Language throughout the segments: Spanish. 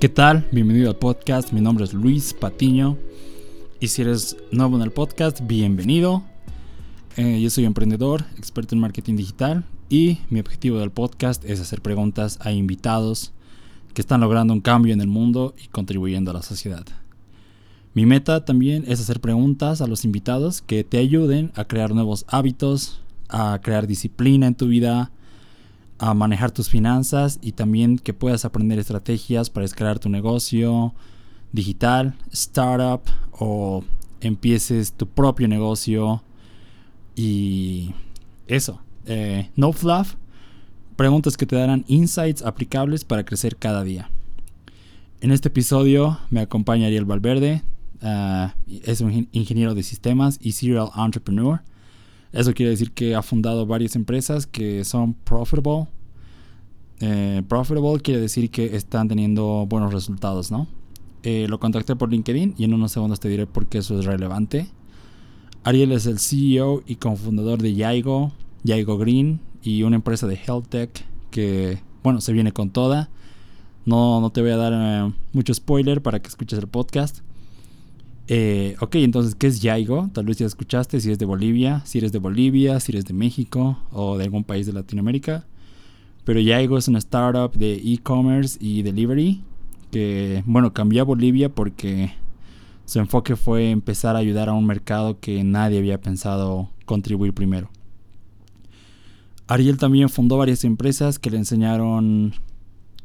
¿Qué tal? Bienvenido al podcast. Mi nombre es Luis Patiño. Y si eres nuevo en el podcast, bienvenido. Eh, yo soy emprendedor, experto en marketing digital y mi objetivo del podcast es hacer preguntas a invitados que están logrando un cambio en el mundo y contribuyendo a la sociedad. Mi meta también es hacer preguntas a los invitados que te ayuden a crear nuevos hábitos, a crear disciplina en tu vida, a manejar tus finanzas y también que puedas aprender estrategias para escalar tu negocio digital, startup o empieces tu propio negocio y eso. Eh, no fluff, preguntas que te darán insights aplicables para crecer cada día. En este episodio me acompaña Ariel Valverde, ah, es un ingeniero de sistemas y serial entrepreneur. Eso quiere decir que ha fundado varias empresas que son profitable. Eh, profitable quiere decir que están teniendo buenos resultados, ¿no? Eh, lo contacté por LinkedIn y en unos segundos te diré por qué eso es relevante. Ariel es el CEO y cofundador de Yaigo, Yaigo Green y una empresa de health tech que, bueno, se viene con toda. No, no te voy a dar eh, mucho spoiler para que escuches el podcast. Eh, ok, entonces, ¿qué es Yaigo? Tal vez ya escuchaste si es de Bolivia, si eres de Bolivia, si eres de México o de algún país de Latinoamérica. Pero Yaigo es una startup de e-commerce y delivery que, bueno, cambió a Bolivia porque su enfoque fue empezar a ayudar a un mercado que nadie había pensado contribuir primero. Ariel también fundó varias empresas que le enseñaron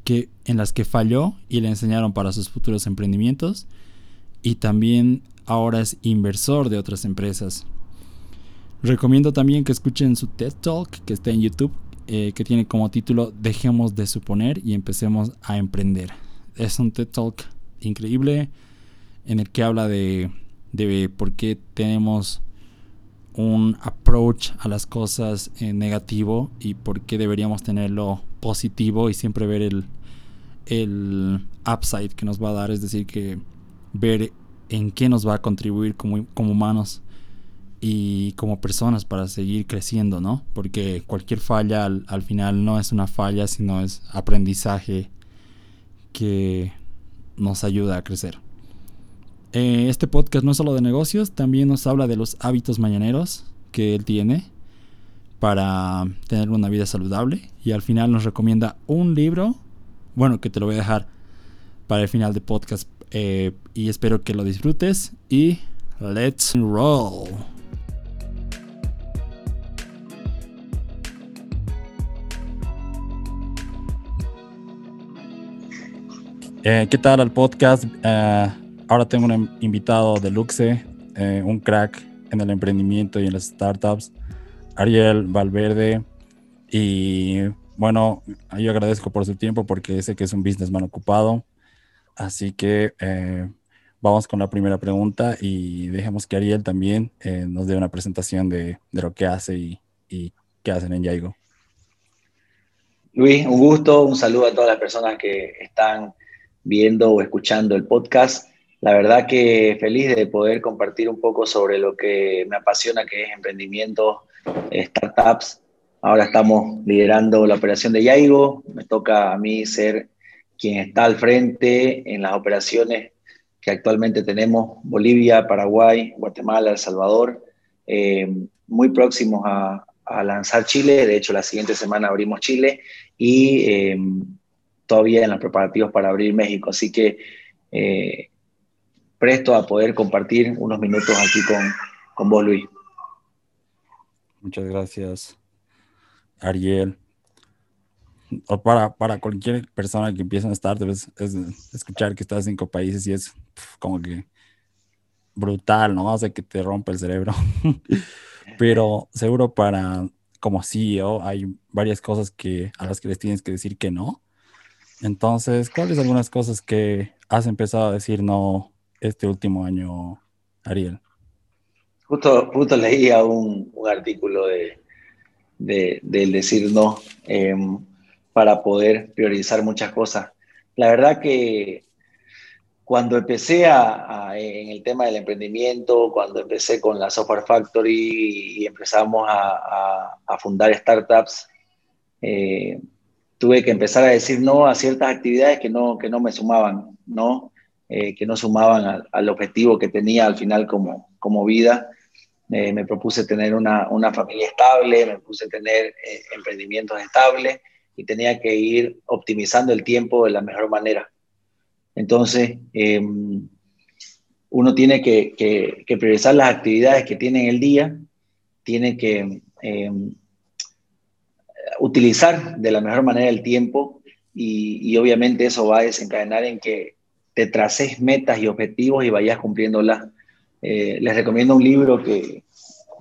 que en las que falló y le enseñaron para sus futuros emprendimientos y también ahora es inversor de otras empresas. Recomiendo también que escuchen su TED Talk que está en YouTube, eh, que tiene como título Dejemos de suponer y empecemos a emprender. Es un TED Talk increíble en el que habla de, de por qué tenemos un approach a las cosas eh, negativo y por qué deberíamos tenerlo positivo y siempre ver el, el upside que nos va a dar, es decir, que ver en qué nos va a contribuir como, como humanos y como personas para seguir creciendo, ¿no? Porque cualquier falla al, al, final no es una falla, sino es aprendizaje que nos ayuda a crecer. Eh, este podcast no es solo de negocios, también nos habla de los hábitos mañaneros que él tiene para tener una vida saludable y al final nos recomienda un libro, bueno, que te lo voy a dejar para el final del podcast eh, y espero que lo disfrutes y let's roll. Eh, ¿Qué tal al podcast? Ahora tengo un invitado de Luxe, eh, un crack en el emprendimiento y en las startups, Ariel Valverde. Y bueno, yo agradezco por su tiempo porque sé que es un businessman ocupado. Así que eh, vamos con la primera pregunta y dejemos que Ariel también eh, nos dé una presentación de, lo que hace y, y, qué hacen en Yaigo. Luis, un gusto, un saludo a todas las personas que están viendo o escuchando el podcast. La verdad que feliz de poder compartir un poco sobre lo que me apasiona, que es emprendimiento, startups. Ahora estamos liderando la operación de Yaigo. Me toca a mí ser quien está al frente en las operaciones que actualmente tenemos Bolivia, Paraguay, Guatemala, El Salvador, eh, muy próximos a, lanzar Chile. De hecho, la siguiente semana abrimos Chile y eh, todavía en los preparativos para abrir México. Así que eh, presto a poder compartir unos minutos aquí con, con vos, Luis. Muchas gracias, Ariel. O para, para cualquier persona que empieza a estar, escuchar que estás en cinco países y es como que brutal, ¿no? O sea, que te rompe el cerebro. Pero seguro para como CEO hay varias cosas que, a las que les tienes que decir que no. Entonces, ¿cuáles algunas cosas que has empezado a decir no este último año, Ariel? Justo, justo leía un, un artículo de, de, del decir no eh, para poder priorizar muchas cosas. La verdad que cuando empecé a, a, en el tema del emprendimiento, cuando empecé con la Software Factory y empezamos a, a fundar startups, eh, tuve que empezar a decir no a ciertas actividades que no, que no me sumaban, ¿no? Eh, que no sumaban al, objetivo que tenía al final como, como vida. Eh, me propuse tener una, una, familia estable, me propuse tener eh, emprendimientos estables y tenía que ir optimizando el tiempo de la mejor manera. Entonces, em, uno tiene que, que, priorizar las actividades que tiene en el día, tiene que em, utilizar de la mejor manera el tiempo y, obviamente eso va a desencadenar en que te traces metas y objetivos y vayas cumpliéndolas. Eh, les recomiendo un libro que,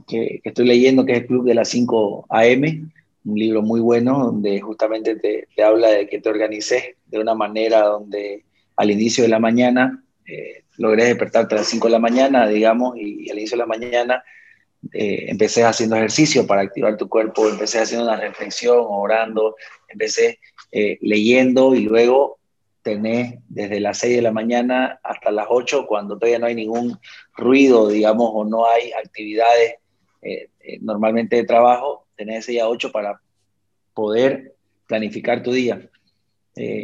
que, estoy leyendo, que es el Club de las 5 AM, un libro muy bueno donde justamente te, habla de que te organices de una manera donde al inicio de la mañana eh, logré despertarte a las 5 de la mañana, digamos, y, al inicio de la mañana eh, empecé haciendo ejercicio para activar tu cuerpo, empecé haciendo una reflexión, orando, empecé eh, leyendo y luego tenés desde las 6 de la mañana hasta las 8, cuando todavía no hay ningún ruido, digamos, o no hay actividades eh, normalmente de trabajo, tenés ese día 8 para poder planificar tu día.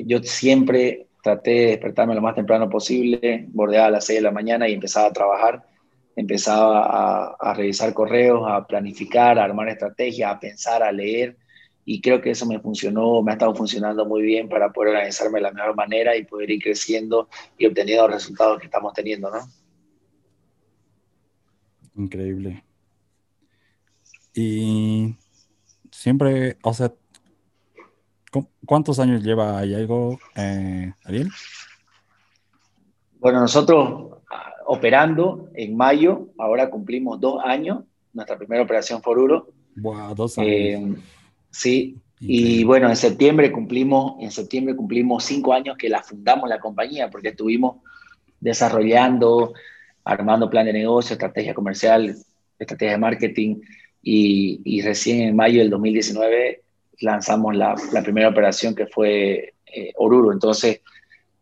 yo siempre traté de despertarme lo más temprano posible, bordeaba a las 6 de la mañana y empezaba a trabajar empezaba a, revisar correos, a planificar, a armar estrategias, a pensar, a leer. Y creo que eso me funcionó, me ha estado funcionando muy bien para poder organizarme de la mejor manera y poder ir creciendo y obteniendo los resultados que estamos teniendo, ¿no? Increíble. Y siempre, o sea, ¿cuántos años lleva algo, eh, Ariel? Bueno, nosotros operando en mayo, ahora cumplimos dos años, nuestra primera operación Foruro. Wow, dos años. Eh, sí, y bueno, en septiembre cumplimos, en septiembre cumplimos cinco años que la fundamos la compañía, porque estuvimos desarrollando, armando plan de negocio, estrategia comercial, estrategia de marketing, y, recién en mayo del 2019 lanzamos la, primera operación que fue eh, Oruro. Entonces,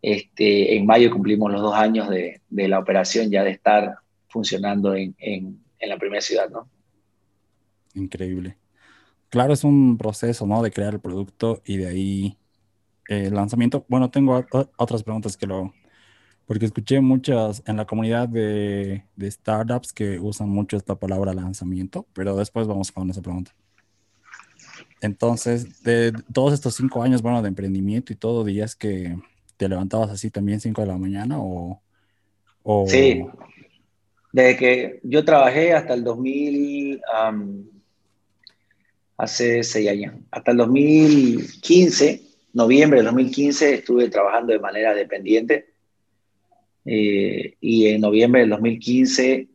este, en mayo cumplimos los dos años de, la operación ya de estar funcionando en, la primera ciudad, ¿no? Increíble. Claro, es un proceso, ¿no? De crear el producto y de ahí el lanzamiento. Bueno, tengo otras preguntas que lo... Porque escuché muchas en la comunidad de, de startups que usan mucho esta palabra lanzamiento, pero después vamos con esa pregunta. Entonces, de todos estos cinco años, bueno, de emprendimiento y todo, días que te levantabas así también 5 de la mañana o, Sí, desde que yo trabajé hasta el 2000, hace seis años, hasta el 2015, noviembre del 2015, estuve trabajando de manera dependiente. Eh, y en noviembre del 2015,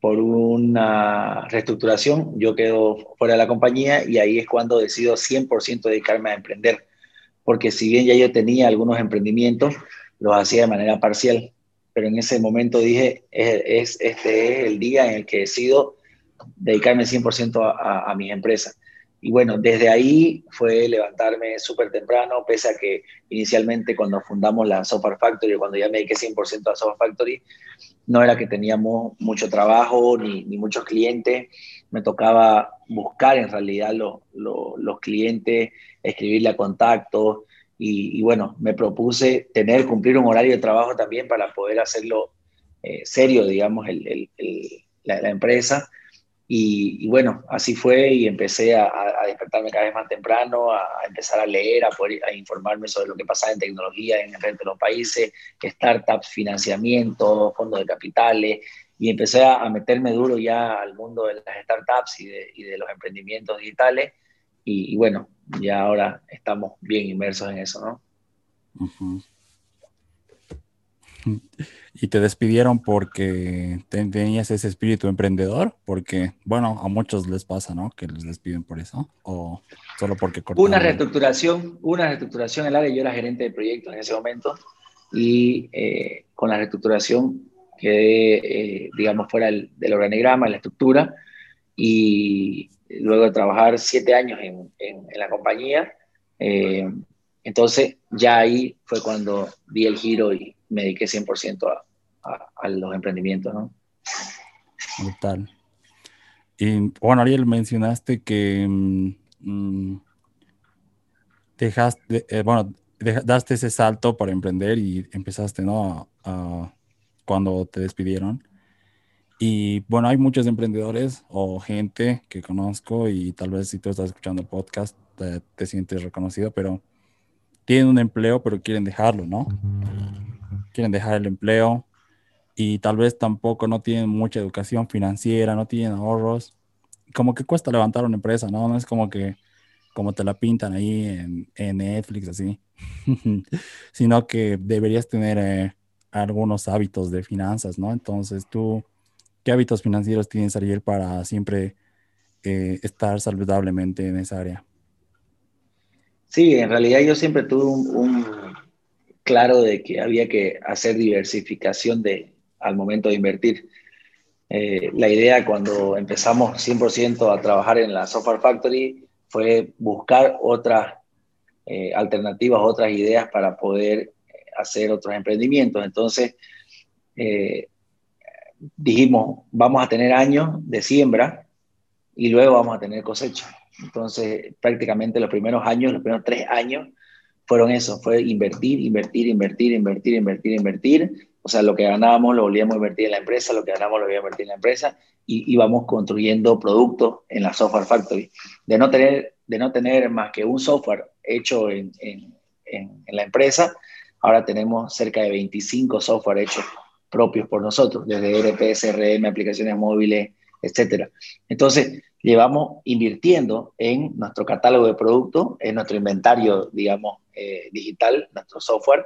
por una reestructuración, yo quedo fuera de la compañía y ahí es cuando decido 100% dedicarme a emprender porque si bien ya yo tenía algunos emprendimientos, los hacía de manera parcial, pero en ese momento dije, es, este es el día en el que decido dedicarme 100% a, a, mis empresas. Y bueno, desde ahí fue levantarme súper temprano, pese a que inicialmente cuando fundamos la Software Factory, cuando ya me dediqué 100% a Software Factory, no era que teníamos mucho trabajo ni, ni muchos clientes, me tocaba buscar en realidad los clientes, escribirle a contactos y, bueno, me propuse tener, cumplir un horario de trabajo también para poder hacerlo eh, serio, digamos, la, empresa. Y, bueno, así fue y empecé a, despertarme cada vez más temprano, a, empezar a leer, a poder a informarme sobre lo que pasaba en tecnología en el resto de los países, startups, financiamiento, fondos de capitales, y empecé a, meterme duro ya al mundo de las startups y de, y de los emprendimientos digitales. Y, bueno, ya ahora estamos bien inmersos en eso, ¿no? ¿Y te despidieron porque tenías ese espíritu emprendedor? Porque, bueno, a muchos les pasa, ¿no? Que les despiden por eso. ¿O solo porque cortaron? Una reestructuración, una reestructuración en el área. Yo era gerente de proyectos en ese momento. Y eh, con la reestructuración quedé, eh, digamos, fuera del, organigrama, la estructura, y luego de trabajar siete años en, en, la compañía, eh, entonces ya ahí fue cuando di el giro y me dediqué 100% a, a, los emprendimientos, ¿no? Brutal. Y bueno, Ariel, mencionaste que mm, mm, dejaste, eh, bueno, daste ese salto para emprender y empezaste, ¿no? cuando te despidieron. Y bueno, hay muchos emprendedores o gente que conozco y tal vez si tú estás escuchando el podcast te, te sientes reconocido, pero tienen un empleo pero quieren dejarlo, ¿no? Quieren dejar el empleo y tal vez tampoco no tienen mucha educación financiera, no tienen ahorros. Como que cuesta levantar una empresa, ¿no? No es como que como te la pintan ahí en, en Netflix, así, sino que deberías tener eh, algunos hábitos de finanzas, ¿no? Entonces, tú, ¿qué hábitos financieros tienes, Ariel, para siempre eh, estar saludablemente en esa área? Sí, en realidad yo siempre tuve un, claro de que había que hacer diversificación de, al momento de invertir. Eh, la idea cuando empezamos 100% a trabajar en la Software Factory fue buscar otras eh, alternativas, otras ideas para poder hacer otros emprendimientos. Entonces, eh, dijimos, vamos a tener años de siembra y luego vamos a tener cosecha. Entonces, prácticamente los primeros años, los primeros tres años, fueron eso, fue invertir, invertir, invertir, invertir, invertir, invertir. O sea, lo que ganábamos lo volvíamos a invertir en la empresa, lo que ganábamos lo volvíamos a invertir en la empresa y íbamos construyendo productos en la Software Factory. De no tener, de no tener más que un software hecho en, en, en, la empresa, ahora tenemos cerca de 25 software hechos propios por nosotros, desde ERP, CRM, aplicaciones móviles, etc. Entonces, llevamos invirtiendo en nuestro catálogo de productos, en nuestro inventario, digamos, eh, digital, nuestro software,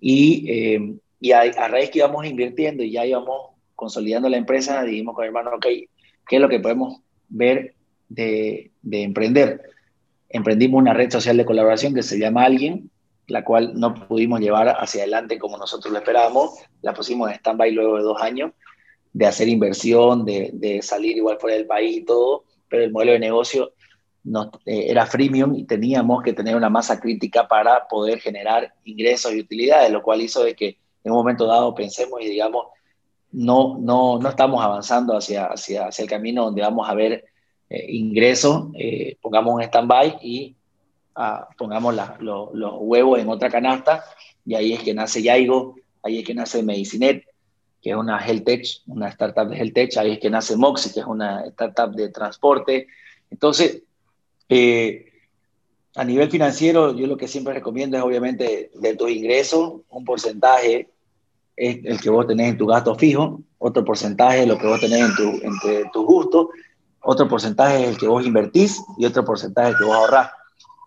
y, eh, y a, a, raíz que íbamos invirtiendo y ya íbamos consolidando la empresa, dijimos con el hermano, ok, ¿qué es lo que podemos ver de, de emprender? Emprendimos una red social de colaboración que se llama Alguien, la cual no pudimos llevar hacia adelante como nosotros lo esperábamos, la pusimos en stand-by luego de dos años, de hacer inversión, de, de, salir igual fuera del país y todo, pero el modelo de negocio no, eh, era freemium y teníamos que tener una masa crítica para poder generar ingresos y utilidades, lo cual hizo de que en un momento dado pensemos y digamos, no, no, no estamos avanzando hacia, hacia, hacia el camino donde vamos a ver eh, ingresos, eh, pongamos un stand-by y ah, pongamos la, lo, los huevos en otra canasta, y ahí es que nace Yaigo, ahí es que nace Medicinet, que es una health tech, una startup de health tech, ahí es que nace Moxie, que es una startup de transporte. Entonces, eh, a nivel financiero, yo lo que siempre recomiendo es obviamente de tus ingresos, un porcentaje es el que vos tenés en tu gasto fijo, otro porcentaje es lo que vos tenés en tu, entre tus gustos, otro porcentaje es el que vos invertís y otro porcentaje que vos ahorrás.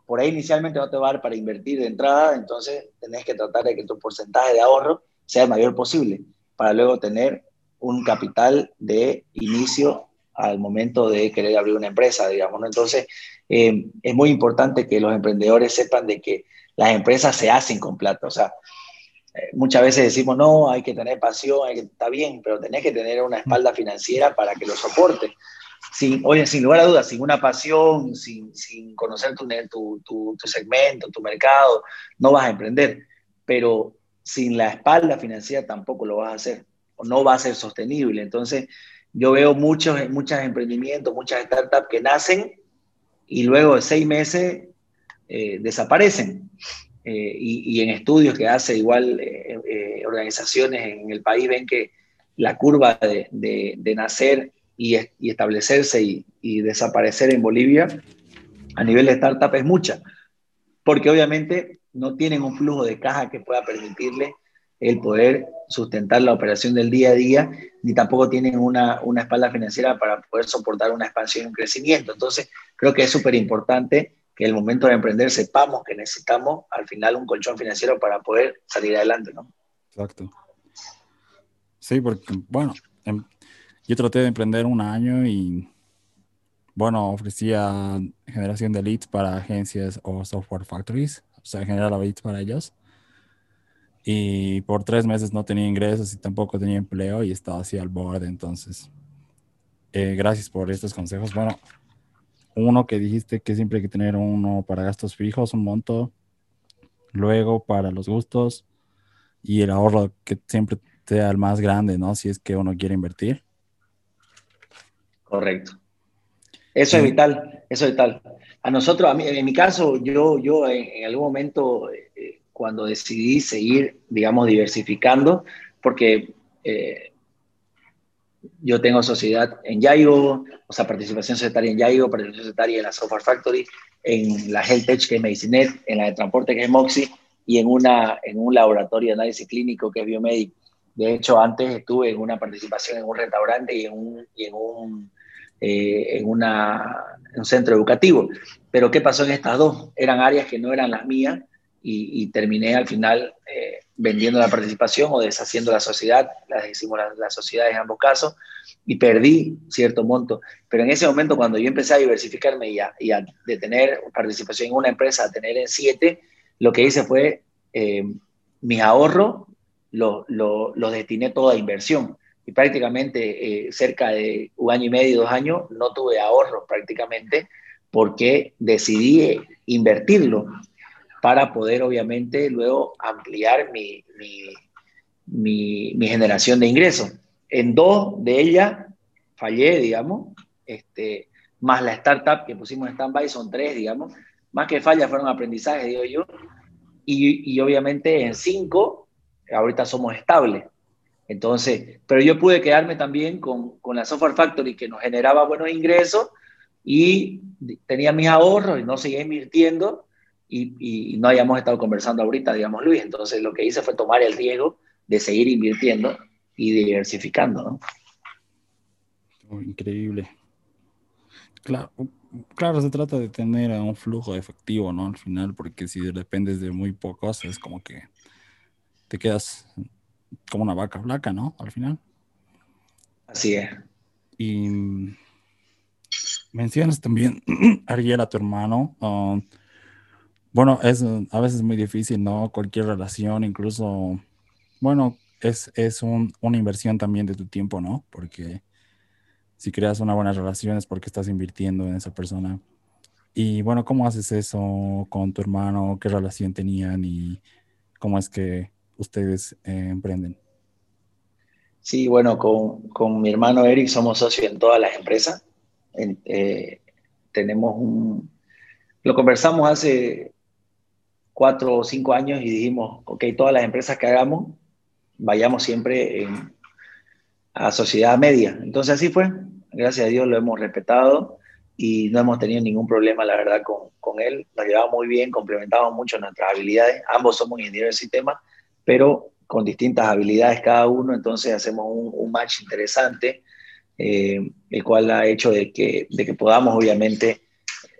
Por ahí inicialmente no te va a dar para invertir de entrada, entonces tenés que tratar de que tu porcentaje de ahorro sea el mayor posible para luego tener un capital de inicio al momento de querer abrir una empresa, digamos. Entonces, eh, es muy importante que los emprendedores sepan de que las empresas se hacen con plata. O sea, eh, muchas veces decimos, no, hay que tener pasión, hay que, está bien, pero tenés que tener una espalda financiera para que lo soporte. Sin, oye, sin lugar a dudas, sin una pasión, sin, sin conocer tu, tu, tu, segmento, tu mercado, no vas a emprender. Pero sin la espalda financiera tampoco lo vas a hacer, o no va a ser sostenible. Entonces, yo veo muchos, muchos emprendimientos, muchas startups que nacen y luego de seis meses eh, desaparecen. Eh, y, en estudios que hace igual eh, organizaciones en el país ven que la curva de, de, nacer y, y, establecerse y, y desaparecer en Bolivia a nivel de startup es mucha, porque obviamente no tienen un flujo de caja que pueda permitirle el poder sustentar la operación del día a día, ni tampoco tienen una, una espalda financiera para poder soportar una expansión y un crecimiento. Entonces, creo que es súper importante que el momento de emprender sepamos que necesitamos al final un colchón financiero para poder salir adelante, ¿no? Exacto. Sí, porque, bueno, em, yo traté de emprender un año y, bueno, ofrecía generación de leads para agencias o software factories o sea, generar leads para ellos. Y por tres meses no tenía ingresos y tampoco tenía empleo y estaba así al borde. Entonces, eh, gracias por estos consejos. Bueno, uno que dijiste que siempre hay que tener uno para gastos fijos, un monto. Luego para los gustos y el ahorro que siempre sea el más grande, ¿no? Si es que uno quiere invertir. Correcto. Eso es vital, eso es vital. A nosotros, a mí, en mi caso, yo, yo en, algún momento, eh, cuando decidí seguir, digamos, diversificando, porque eh, yo tengo sociedad en Yaigo, o sea, participación societaria en Yaigo, participación societaria en la Software Factory, en la Health Tech, que es Medicinet, en la de transporte, que es Moxie, y en, una, en un laboratorio de análisis clínico, que es Biomedic. De hecho, antes estuve en una participación en un restaurante y en un, y en un, eh, en una, un centro educativo. Pero ¿qué pasó en estas dos? Eran áreas que no eran las mías y, terminé al final eh, vendiendo la participación o deshaciendo la sociedad, las hicimos las la sociedades en ambos casos, y perdí cierto monto. Pero en ese momento, cuando yo empecé a diversificarme y a, y a de tener participación en una empresa a tener en siete, lo que hice fue eh, mis ahorros los lo, lo destiné toda a inversión. Y prácticamente eh, cerca de un año y medio, dos años, no tuve ahorros prácticamente porque decidí invertirlo para poder obviamente luego ampliar mi, mi, generación de ingresos. En dos de ellas fallé, digamos, este, más la startup que pusimos en stand-by son tres, digamos, más que fallas fueron aprendizajes, digo yo, y, y obviamente en cinco, ahorita somos estables. Entonces, pero yo pude quedarme también con, con la Software Factory que nos generaba buenos ingresos y tenía mis ahorros y no seguía invirtiendo y, no hayamos estado conversando ahorita, digamos, Luis. Entonces lo que hice fue tomar el riesgo de seguir invirtiendo y diversificando, ¿no? Oh, increíble. Claro, claro, se trata de tener un flujo efectivo, ¿no? Al final, porque si dependes de muy pocos, es como que te quedas como una vaca flaca, ¿no? Al final. Así es. Y mencionas también, Ariel, a tu hermano. Um, bueno, es a veces muy difícil, ¿no? Cualquier relación, incluso, bueno, es, es una inversión también de tu tiempo, ¿no? Porque si creas una buena relación es porque estás invirtiendo en esa persona. Y bueno, ¿cómo haces eso con tu hermano? ¿Qué relación tenían y cómo es que ustedes eh, emprenden? Sí, bueno, con, con, mi hermano Eric somos socios en todas las empresas. Eh, tenemos un... Lo conversamos hace cuatro o cinco años y dijimos, ok, todas las empresas que hagamos, vayamos siempre a sociedad media. Entonces así fue, gracias a Dios lo hemos respetado y no hemos tenido ningún problema, la verdad, con, con él. Nos llevamos muy bien, complementamos mucho nuestras habilidades. Ambos somos ingenieros de sistemas, pero con distintas habilidades cada uno, entonces hacemos un, match interesante, eh, el cual ha hecho de que, de que podamos, obviamente,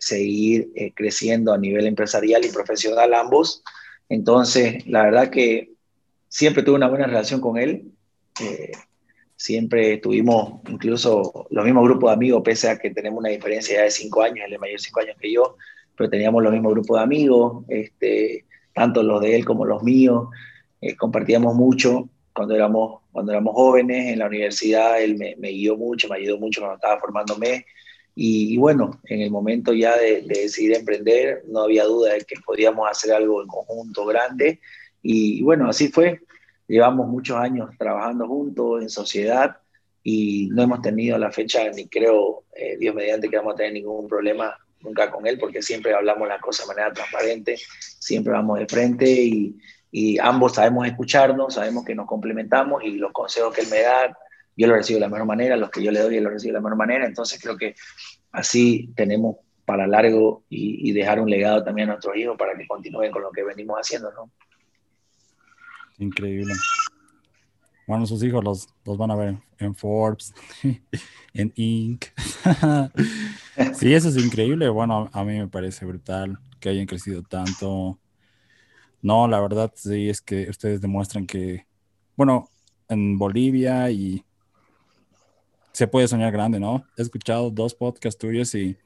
seguir eh, creciendo a nivel empresarial y profesional ambos. Entonces, la verdad que siempre tuve una buena relación con él. Eh, siempre tuvimos incluso los mismos grupos de amigos, pese a que tenemos una diferencia ya de cinco años, él es mayor cinco años que yo, pero teníamos los mismos grupos de amigos, este, tanto los de él como los míos. Eh, compartíamos mucho cuando éramos, cuando éramos jóvenes en la universidad, él me, me guió mucho, me ayudó mucho cuando estaba formándome y, bueno, en el momento ya de, decidir emprender, no había duda de que podíamos hacer algo en conjunto grande. Y, bueno, así fue. Llevamos muchos años trabajando juntos en sociedad y no hemos tenido la fecha, ni creo, eh, Dios mediante, que vamos a tener ningún problema nunca con él, porque siempre hablamos las cosas de manera transparente, siempre vamos de frente y, y ambos sabemos escucharnos, sabemos que nos complementamos y los consejos que él me da yo lo recibo de la mejor manera, los que yo le doy, él lo recibe de la mejor manera. Entonces creo que así tenemos para largo y, dejar un legado también a nuestros hijos para que continúen con lo que venimos haciendo, ¿no? Increíble. Bueno, sus hijos los, los van a ver en Forbes, en Inc. sí, eso es increíble. Bueno, a mí me parece brutal que hayan crecido tanto. No, la verdad sí es que ustedes demuestran que, bueno, en Bolivia y se puede soñar grande, ¿no? He escuchado dos podcasts tuyos y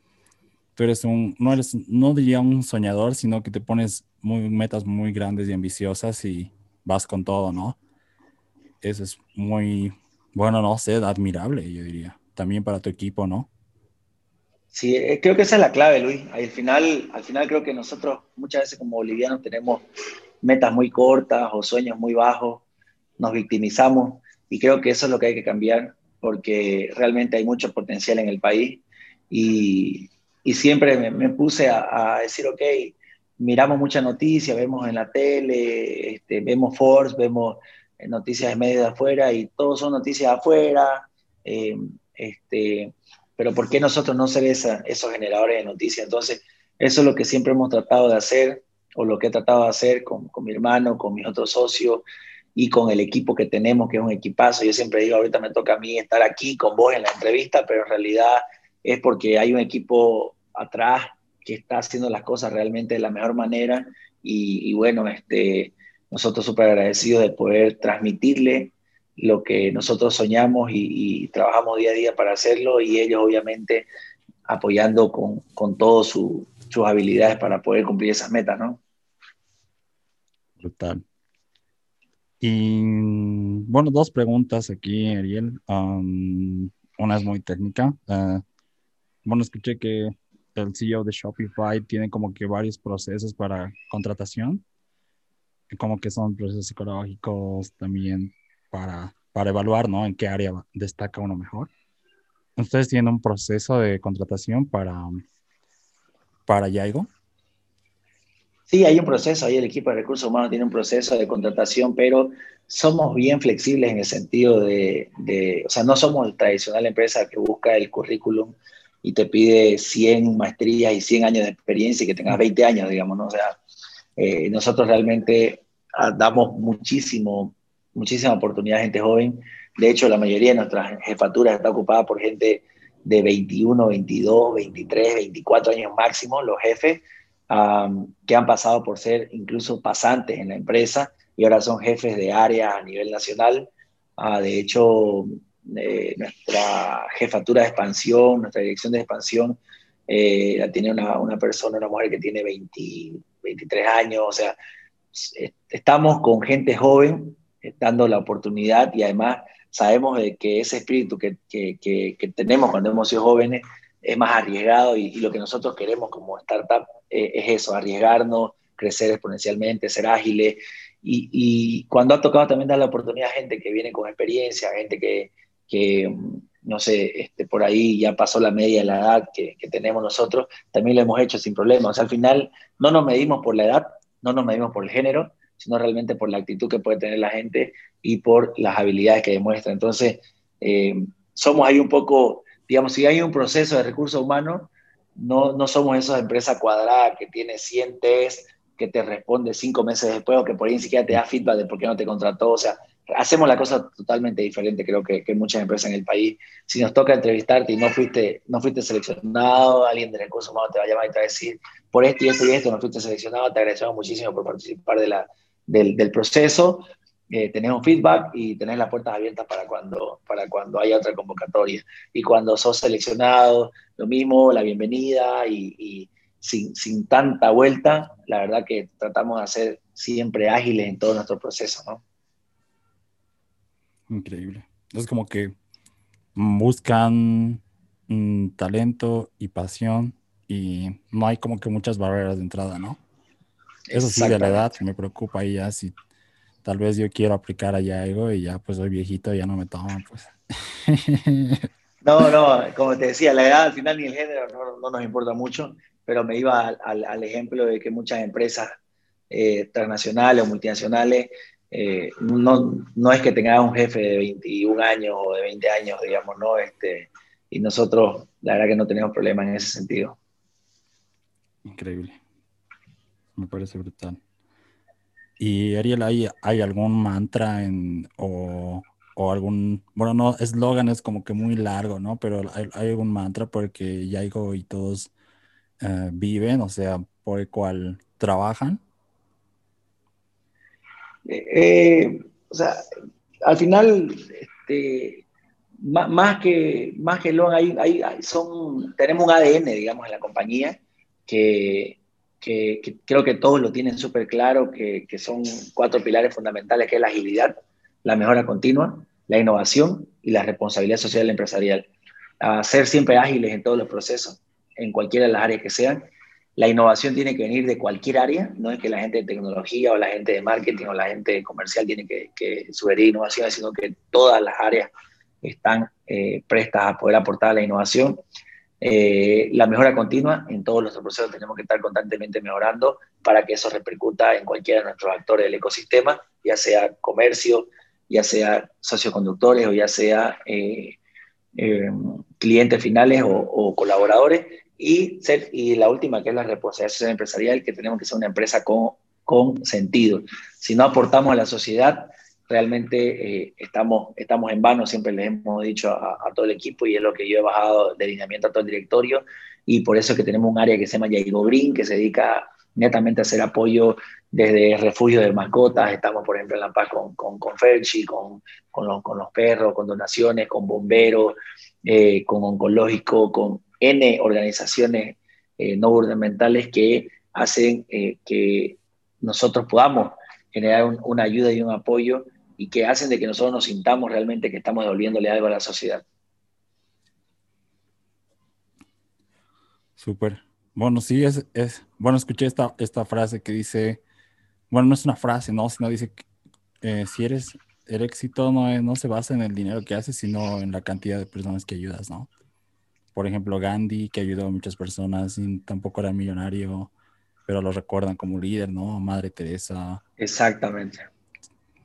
tú eres un, no eres, no diría un soñador, sino que te pones muy, metas muy grandes y ambiciosas y vas con todo, ¿no? Eso es muy, bueno, no sé, admirable, yo diría. También para tu equipo, ¿no? Sí, eh, creo que esa es la clave, Luis. Al final, al final creo que nosotros muchas veces como bolivianos tenemos metas muy cortas o sueños muy bajos, nos victimizamos y creo que eso es lo que hay que cambiar porque realmente hay mucho potencial en el país y, y siempre me, puse a, decir, ok, miramos muchas noticias, vemos en la tele, este, vemos Forbes, vemos eh, noticias de medios de afuera y todos son noticias de afuera, eh, este, pero ¿por qué nosotros no ser esa, esos generadores de noticias? Entonces, eso es lo que siempre hemos tratado de hacer, o lo que he tratado de hacer con, con mi hermano, con mis otros socios y con el equipo que tenemos, que es un equipazo. Yo siempre digo, ahorita me toca a mí estar aquí con vos en la entrevista, pero en realidad es porque hay un equipo atrás que está haciendo las cosas realmente de la mejor manera y, bueno, este, nosotros súper agradecidos de poder transmitirle lo que nosotros soñamos y, trabajamos día a día para hacerlo y ellos obviamente apoyando con, con todas sus habilidades para poder cumplir esas metas, ¿no? Brutal. Y bueno, dos preguntas aquí, Ariel. una es muy técnica. Uh, bueno, escuché que el CEO de Shopify tiene como que varios procesos para contratación, como que son procesos psicológicos también para, para evaluar, ¿no? En qué área destaca uno mejor. ¿Ustedes tienen un proceso de contratación para, para Yaigo? Sí, hay un proceso, ahí el equipo de recursos humanos tiene un proceso de contratación, pero somos bien flexibles en el sentido de, o sea, no somos la tradicional empresa que busca el currículum y te pide 100 maestrías y 100 años de experiencia y que tengas 20 años, digamos, ¿no? O sea, eh, nosotros realmente ah, damos muchísimo, muchísima oportunidad a gente joven. De hecho, la mayoría de nuestras jefaturas está ocupada por gente de 21, 22, 23, 24 años máximo, los jefes que han pasado por ser incluso pasantes en la empresa y ahora son jefes de área a nivel nacional. Uh, de hecho, eh, nuestra jefatura de expansión, nuestra dirección de expansión, eh, la tiene una, una, persona, una mujer que tiene 20, 23 años. O sea, estamos con gente joven dando la oportunidad y además sabemos de que ese espíritu que, que, que, tenemos cuando hemos sido jóvenes es más arriesgado y, lo que nosotros queremos como startup eh, es eso, arriesgarnos, crecer exponencialmente, ser ágiles. Y, cuando ha tocado también dar la oportunidad a gente que viene con experiencia, gente que, que no sé, este, por ahí ya pasó la media de la edad que, que, tenemos nosotros, también lo hemos hecho sin problemas. O sea, al final no nos medimos por la edad, no nos medimos por el género, sino realmente por la actitud que puede tener la gente y por las habilidades que demuestra. Entonces, eh, somos ahí un poco, digamos, si hay un proceso de recursos humanos, no, no somos esas empresas cuadradas que tiene 100 test, que te responde cinco meses después o que por ahí ni siquiera te da feedback de por qué no te contrató. O sea, hacemos la cosa totalmente diferente, creo que, que muchas empresas en el país. Si nos toca entrevistarte y no fuiste, no fuiste seleccionado, alguien de recursos humanos te va a llamar y te va a decir, por esto y esto y esto no fuiste seleccionado, te agradecemos muchísimo por participar de la, del, del proceso eh, tenés un feedback y tenés las puertas abiertas para cuando, para cuando haya otra convocatoria. Y cuando sos seleccionado, lo mismo, la bienvenida y, sin, sin, tanta vuelta, la verdad que tratamos de ser siempre ágiles en todo nuestro proceso, ¿no? Increíble. Es como que buscan mm, talento y pasión y no hay como que muchas barreras de entrada, ¿no? Eso sí, de la edad me preocupa ahí ya si tal vez yo quiero aplicar allá algo y ya pues soy viejito y ya no me toman, pues. No, no, como te decía, la edad al final ni el género no, nos importa mucho, pero me iba al, ejemplo de que muchas empresas eh, transnacionales o multinacionales eh, no, no es que tengan un jefe de 21 años o de 20 años, digamos, ¿no? Este, y nosotros, la verdad que no tenemos problemas en ese sentido. Increíble. Me parece brutal. Y Ariel, ¿hay, algún mantra o, algún, bueno, no, eslogan es como que muy largo, ¿no? Pero hay, algún mantra porque Yaigo y todos eh, viven, o sea, por el cual trabajan. Eh, o sea, al final, este, más, que más que hay, hay, son, tenemos un ADN, digamos, en la compañía que, que, creo que todos lo tienen súper claro, que, que, son cuatro pilares fundamentales, que es la agilidad, la mejora continua, la innovación y la responsabilidad social empresarial. A ser siempre ágiles en todos los procesos, en cualquiera de las áreas que sean. La innovación tiene que venir de cualquier área, no es que la gente de tecnología o la gente de marketing o la gente comercial tiene que, que sugerir innovación, sino que todas las áreas están eh, prestas a poder aportar la innovación eh, la mejora continua. En todos nuestros procesos tenemos que estar constantemente mejorando para que eso repercuta en cualquiera de nuestros actores del ecosistema, ya sea comercio, ya sea socioconductores o ya sea eh, eh, clientes finales o, colaboradores. Y, la última, que es la responsabilidad empresarial, que tenemos que ser una empresa con sentido. Si no aportamos a la sociedad, realmente eh, estamos, estamos en vano, siempre les hemos dicho a, todo el equipo y es lo que yo he bajado de lineamiento a todo el directorio. Y por eso es que tenemos un área que se llama Yaigo Green, que se dedica netamente a hacer apoyo desde refugio de mascotas, estamos por ejemplo en La Paz con, con, con Ferchi, con, con, los, con los perros, con donaciones, con bomberos, eh, con oncológico, con N organizaciones eh, no gubernamentales que hacen que nosotros podamos generar una ayuda y un apoyo y que hacen de que nosotros nos sintamos realmente que estamos devolviéndole algo a la sociedad. Súper. Bueno, sí, es, es, bueno, escuché esta, esta frase que dice, bueno, no es una frase, ¿no? Sino dice eh, si eres, el éxito no, no se basa en el dinero que haces, sino en la cantidad de personas que ayudas, ¿no? Por ejemplo, Gandhi, que ayudó a muchas personas y tampoco era millonario, pero lo recuerdan como líder, ¿no? Madre Teresa. Exactamente.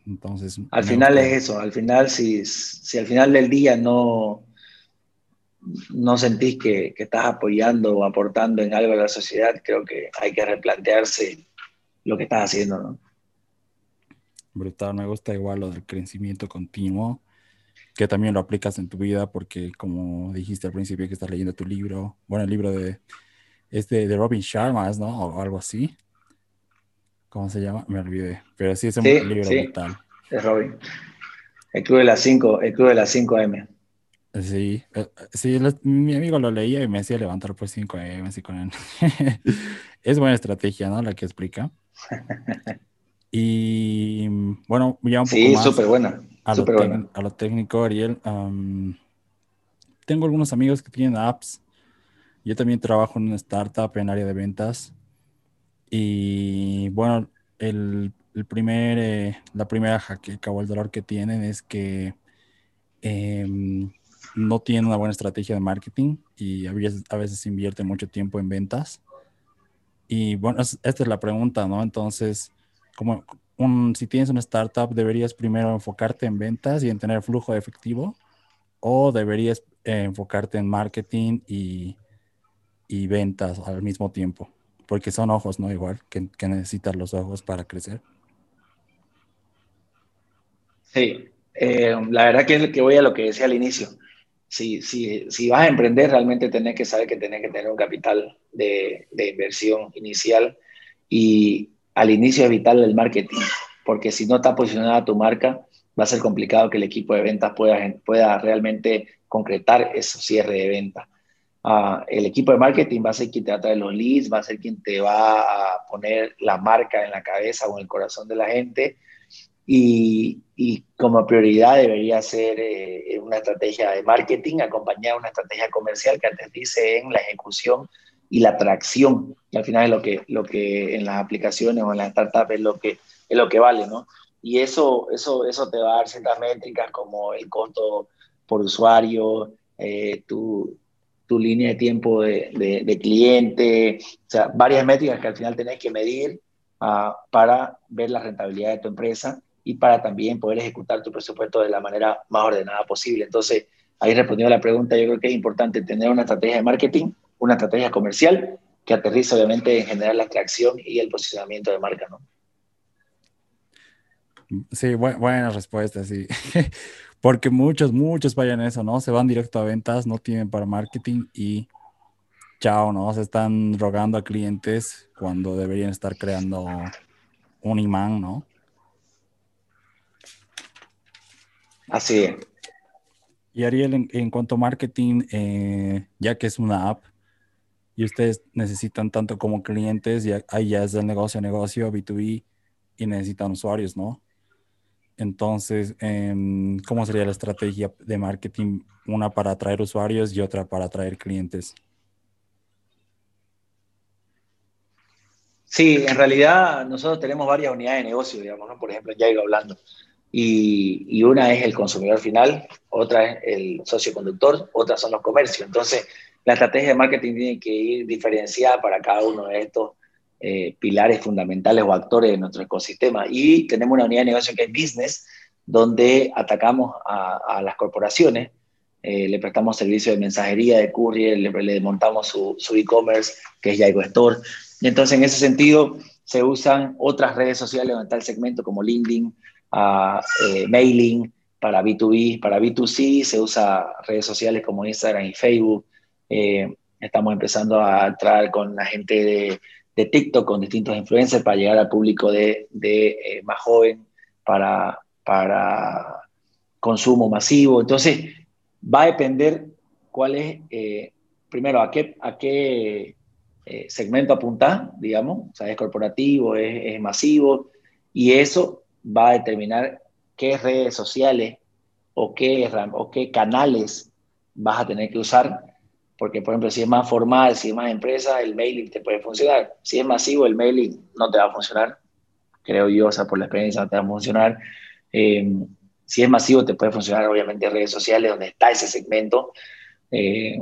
Entonces. Al final es eso, al final, si, si al final del día no, no sentís que, que, estás apoyando o aportando en algo a la sociedad, creo que hay que replantearse lo que estás haciendo, ¿no? Brutal, me gusta igual lo del crecimiento continuo, que también lo aplicas en tu vida, porque como dijiste al principio que estás leyendo tu libro, bueno, el libro de, este de Robin Sharma, ¿no? O algo así. ¿Cómo se llama? Me olvidé. Pero sí es un libro sí, brutal. Es Robin. El club de las 5, el club de las 5M. Sí, eh, sí mi amigo lo leía y me hacía levantar por 5M así con él. es buena estrategia, ¿no? La que explica. Y bueno, ya un poco sí, súper buena. A, super lo buena. a lo técnico, Ariel. tengo algunos amigos que tienen apps. Yo también trabajo en una startup en área de ventas. Y bueno, el, primer, eh, la primera jaqueca o el dolor que tienen es que em, no tienen una buena estrategia de marketing y a veces, a veces invierte mucho tiempo en ventas. Y bueno, esta es la pregunta, ¿no? Entonces, como un, si tienes una startup, ¿deberías primero enfocarte en ventas y en tener flujo de efectivo? ¿O deberías eh, enfocarte en marketing y, y ventas al mismo tiempo? Porque son ojos, ¿no? Igual, que, que necesitan los ojos para crecer. Sí, eh, la verdad que, que voy a lo que decía al inicio. Si, si, si vas a emprender, realmente tenés que saber que tenés que tener un capital de, de inversión inicial y al inicio es vital el marketing, porque si no está posicionada tu marca, va a ser complicado que el equipo de ventas pueda, pueda realmente concretar ese cierre de venta. Ah, el equipo de marketing va a ser quien te va a traer los leads, va a ser quien te va a poner la marca en la cabeza o en el corazón de la gente. Y, y como prioridad debería ser eh, una estrategia de marketing acompañada de una estrategia comercial que dice en la ejecución y la atracción, que al final es lo que, lo que en las aplicaciones o en las startups es lo que, es lo que vale, ¿no? Y eso, eso, eso te va a dar ciertas métricas como el costo por usuario, eh, tu, tu línea de tiempo de, cliente, o sea, varias métricas que al final tenés que medir uh, para ver la rentabilidad de tu empresa y para también poder ejecutar tu presupuesto de la manera más ordenada posible. Entonces, ahí respondiendo a la pregunta, yo creo que es importante tener una estrategia de marketing, una estrategia comercial que aterriza obviamente en generar la atracción y el posicionamiento de marca, ¿no? Sí, buena respuesta, sí. Porque muchos, muchos vayan eso, ¿no? Se van directo a ventas, no tienen para marketing y chao, ¿no? Se están rogando a clientes cuando deberían estar creando un imán, ¿no? Así es. Y Ariel, en, cuanto a marketing, eh, ya que es una app y ustedes necesitan tanto como clientes, ya, ahí ya es del negocio a negocio, B2B, y necesitan usuarios, ¿no? Entonces, em, ¿cómo sería la estrategia de marketing? Una para atraer usuarios y otra para atraer clientes. Sí, en realidad nosotros tenemos varias unidades de negocio, digamos, ¿no? Por ejemplo, ya iba hablando. Y, una es el consumidor final, otra es el socio conductor, otras son los comercios. Entonces, la estrategia de marketing tiene que ir diferenciada para cada uno de estos eh, pilares fundamentales o actores de nuestro ecosistema. Y tenemos una unidad de negocio que es business, donde atacamos a, las corporaciones, eh, le prestamos servicio de mensajería, de courier, le, montamos su, e-commerce, que es Yaigo Store. Y entonces, en ese sentido, se usan otras redes sociales está el segmento como LinkedIn, uh, Mailing, para B2B, para B2C se usa redes sociales como Instagram y Facebook. Eh, estamos empezando a entrar con la gente de, de, TikTok, con distintos influencers para llegar al público de, de más joven para, para consumo masivo. Entonces, va a depender cuál es, eh, primero, a qué, a qué eh, segmento apuntar, digamos, o sea, es corporativo, es, es, masivo, y eso va a determinar qué redes sociales o qué, o qué canales vas a tener que usar, porque, por ejemplo, si es más formal, si es más empresa, el mailing te puede funcionar. Si es masivo, el mailing no te va a funcionar, creo yo, o sea, por la experiencia no te va a funcionar. Eh, si es masivo, te puede funcionar obviamente en redes sociales donde está ese segmento. Eh,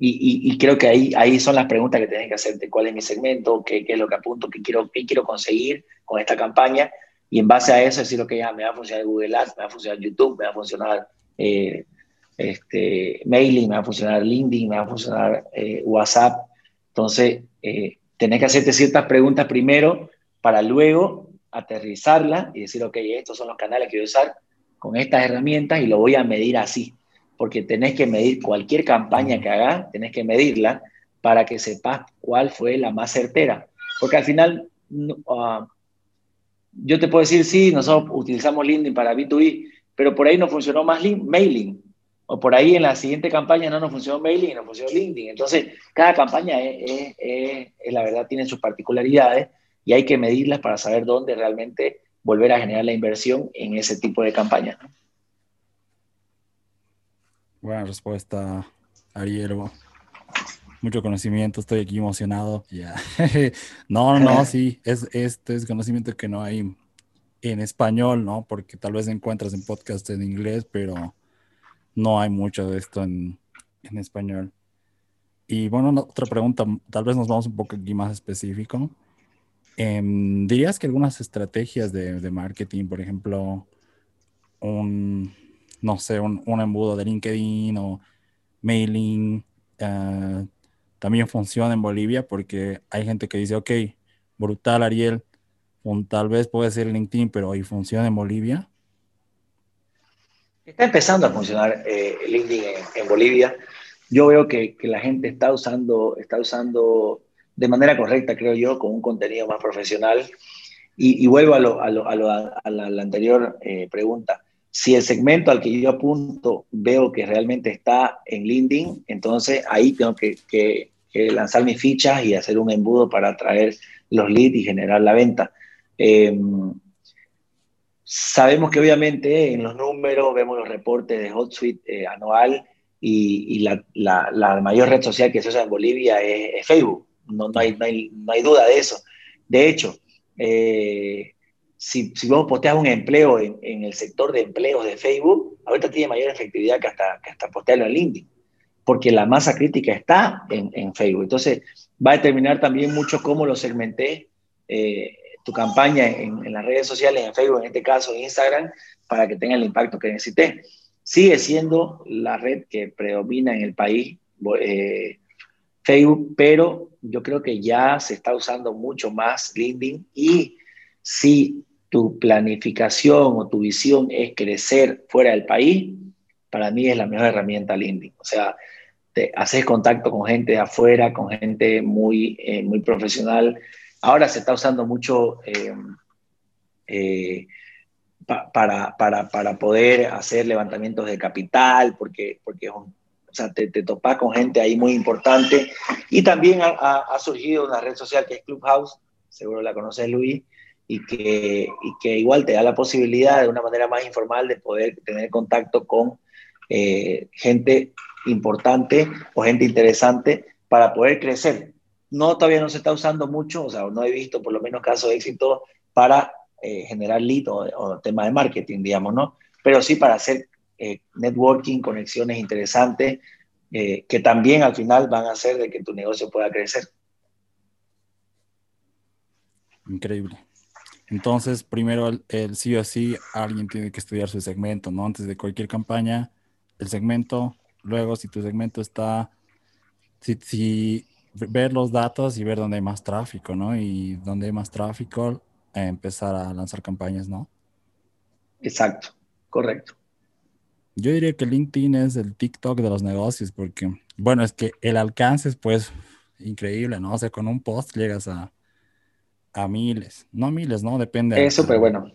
y, creo que ahí, ahí son las preguntas que tienes que hacerte. ¿Cuál es mi segmento? ¿Qué, qué es lo que apunto? ¿Qué quiero, ¿Qué quiero conseguir con esta campaña? Y en base a eso decir, ok, ya me va a funcionar Google Ads, me va a funcionar YouTube, me va a funcionar eh, este, Mailing, me va a funcionar LinkedIn, me va a funcionar WhatsApp. Entonces, tenés que hacerte ciertas preguntas primero para luego aterrizarla y decir, ok, estos son los canales que voy a usar con estas herramientas y lo voy a medir así, porque tenés que medir cualquier campaña que hagas, tenés que medirla para que sepas cuál fue la más certera, porque al final uh, yo te puedo decir, sí, nosotros utilizamos LinkedIn para B2B, pero por ahí no funcionó más mailing, o por ahí en la siguiente campaña no nos funcionó mailing y no funcionó LinkedIn. Entonces, cada campaña es, es la verdad, tiene sus particularidades y hay que medirlas para saber dónde realmente volver a generar la inversión en ese tipo de campaña. Buena respuesta, Ariel. Mucho conocimiento, estoy aquí emocionado. no, no, no, sí, es, este es conocimiento que no hay en español, ¿no? Porque tal vez encuentras en podcast en inglés, pero no hay mucho de esto en, en español. Y bueno, otra pregunta, tal vez nos vamos un poco aquí más específico. Em, ¿Dirías que algunas estrategias de, marketing, por ejemplo, un, no sé, un, embudo de LinkedIn o mailing, eh, también funciona en Bolivia? Porque hay gente que dice, ok, brutal Ariel, tal vez puede ser LinkedIn, pero ahí funciona en Bolivia. Está empezando a funcionar eh, LinkedIn en, Bolivia. Yo veo que, la gente está usando, está usando de manera correcta, creo yo, con un contenido más profesional. Y, vuelvo a, lo, la, anterior eh, pregunta. Si el segmento al que yo apunto veo que realmente está en LinkedIn, entonces ahí tengo que, que, lanzar mis fichas y hacer un embudo para atraer los leads y generar la venta. Em, sabemos que obviamente en los números vemos los reportes de HotSuite eh, anual y, la, mayor red social que se usa en Bolivia es Facebook no, hay, duda de eso. De hecho, eh, si, si vos posteas un empleo en, el sector de empleos de Facebook, ahorita tiene mayor efectividad que hasta, postearlo en LinkedIn, porque la masa crítica está en, en Facebook. Entonces, va a determinar también mucho cómo lo segmenté eh, tu campaña en, las redes sociales, en Facebook, en este caso en Instagram, para que tenga el impacto que necesité. Sigue siendo la red que predomina en el país. Eh, Facebook, pero yo creo que ya se está usando mucho más LinkedIn y si tu planificación o tu visión es crecer fuera del país, para mí es la mejor herramienta LinkedIn. O sea, te haces contacto con gente de afuera, con gente muy, eh, muy profesional. Ahora se está usando mucho eh, eh, para, para, para, poder hacer levantamientos de capital, porque, porque o sea, te, te topas con gente ahí muy importante. Y también ha, ha, surgido una red social que es Clubhouse, seguro la conoces Luis, y que, y que igual te da la posibilidad de una manera más informal de poder tener contacto con eh, gente importante o gente interesante para poder crecer. No, todavía no se está usando mucho, o sea, no he visto por lo menos casos de éxito para eh, generar lead o, o tema de marketing, digamos, ¿no? Pero sí para hacer eh, networking, conexiones interesantes eh, que también al final van a hacer de que tu negocio pueda crecer. Increíble. Entonces, primero, el, sí o sí, alguien tiene que estudiar su segmento, ¿no? Antes de cualquier campaña, el segmento, luego si tu segmento está, si, ver los datos y ver dónde hay más tráfico, ¿no? Y dónde hay más tráfico, empezar a lanzar campañas, ¿no? Exacto, correcto. Yo diría que LinkedIn es el TikTok de los negocios, porque, bueno, es que el alcance es pues increíble, ¿no? O sea, con un post llegas a, a miles, no miles, ¿no? Depende. Es súper bueno.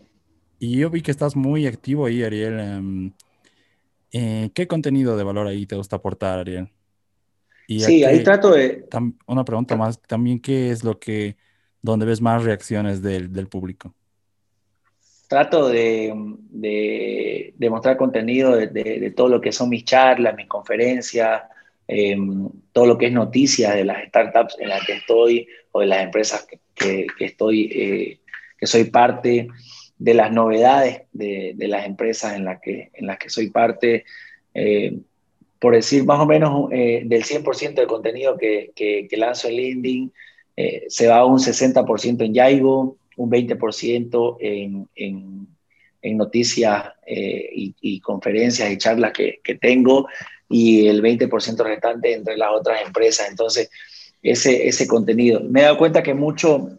Y yo vi que estás muy activo ahí, Ariel. Em, eh, ¿Qué contenido de valor ahí te gusta aportar, Ariel? Sí, ahí trato de... Una pregunta más, también, ¿qué es lo que, donde ves más reacciones del, del público? trato de, de, mostrar contenido de, de, todo lo que son mis charlas, mis conferencias, em, todo lo que es noticias de las startups en las que estoy o de las empresas que, que, estoy, eh, que soy parte, de las novedades de, de, las empresas en las que, en las que soy parte. Eh, por decir más o menos eh, del 100% del contenido que, que, lanzo en LinkedIn, se va un 60% en Yaigo, un 20% en, en, en, noticias eh, y, conferencias y charlas que, que, tengo y el 20% restante entre las otras empresas. Entonces, ese, ese contenido. Me he dado cuenta que mucho,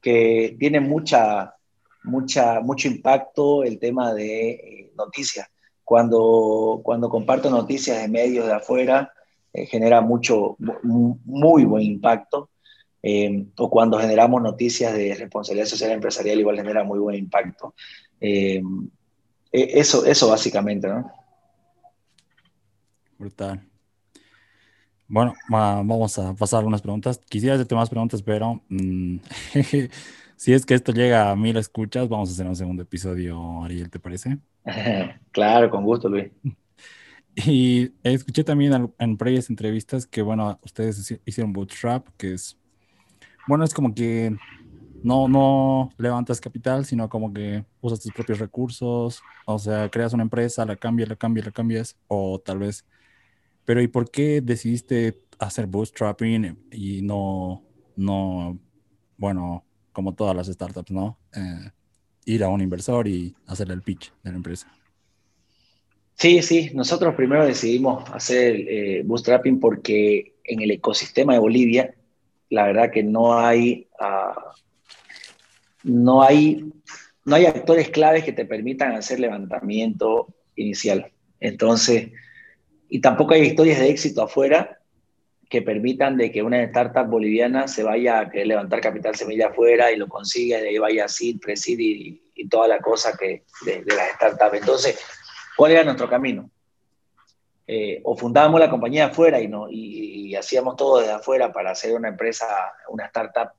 que tiene mucha, mucha, mucho impacto el tema de eh, noticias. Cuando, cuando comparto noticias de medios de afuera, eh, genera mucho, muy buen impacto. Eh, o cuando generamos noticias de responsabilidad social empresarial, igual genera muy buen impacto. Eh, e, eso, eso básicamente, ¿no? Brutal. Bueno, vamos a pasar algunas preguntas. Quisiera hacerte más preguntas, pero mm, si es que esto llega a mil escuchas, vamos a hacer un segundo episodio, Ariel, ¿te parece? claro, con gusto, Luis. Y escuché también en, previas entrevistas que, bueno, ustedes hicieron Bootstrap, que es bueno, es como que no, no levantas capital, sino como que usas tus propios recursos, o sea, creas una empresa, la cambias, la cambias, la cambias, o tal vez... Pero ¿y por qué decidiste hacer bootstrapping y no, no, bueno, como todas las startups, ¿no? Eh, ir a un inversor y hacerle el pitch de la empresa. Sí, sí, nosotros primero decidimos hacer eh, bootstrapping porque en el ecosistema de Bolivia la verdad que no hay, ah, no hay, no hay actores claves que te permitan hacer levantamiento inicial. Entonces, y tampoco hay historias de éxito afuera que permitan de que una startup boliviana se vaya a levantar capital semilla afuera y lo consiga y ahí vaya así, preside y, y, toda la cosa que de, de las startups. Entonces, ¿cuál era nuestro camino? Eh, o fundábamos la compañía afuera y, no, y, hacíamos todo desde afuera para hacer una empresa, una startup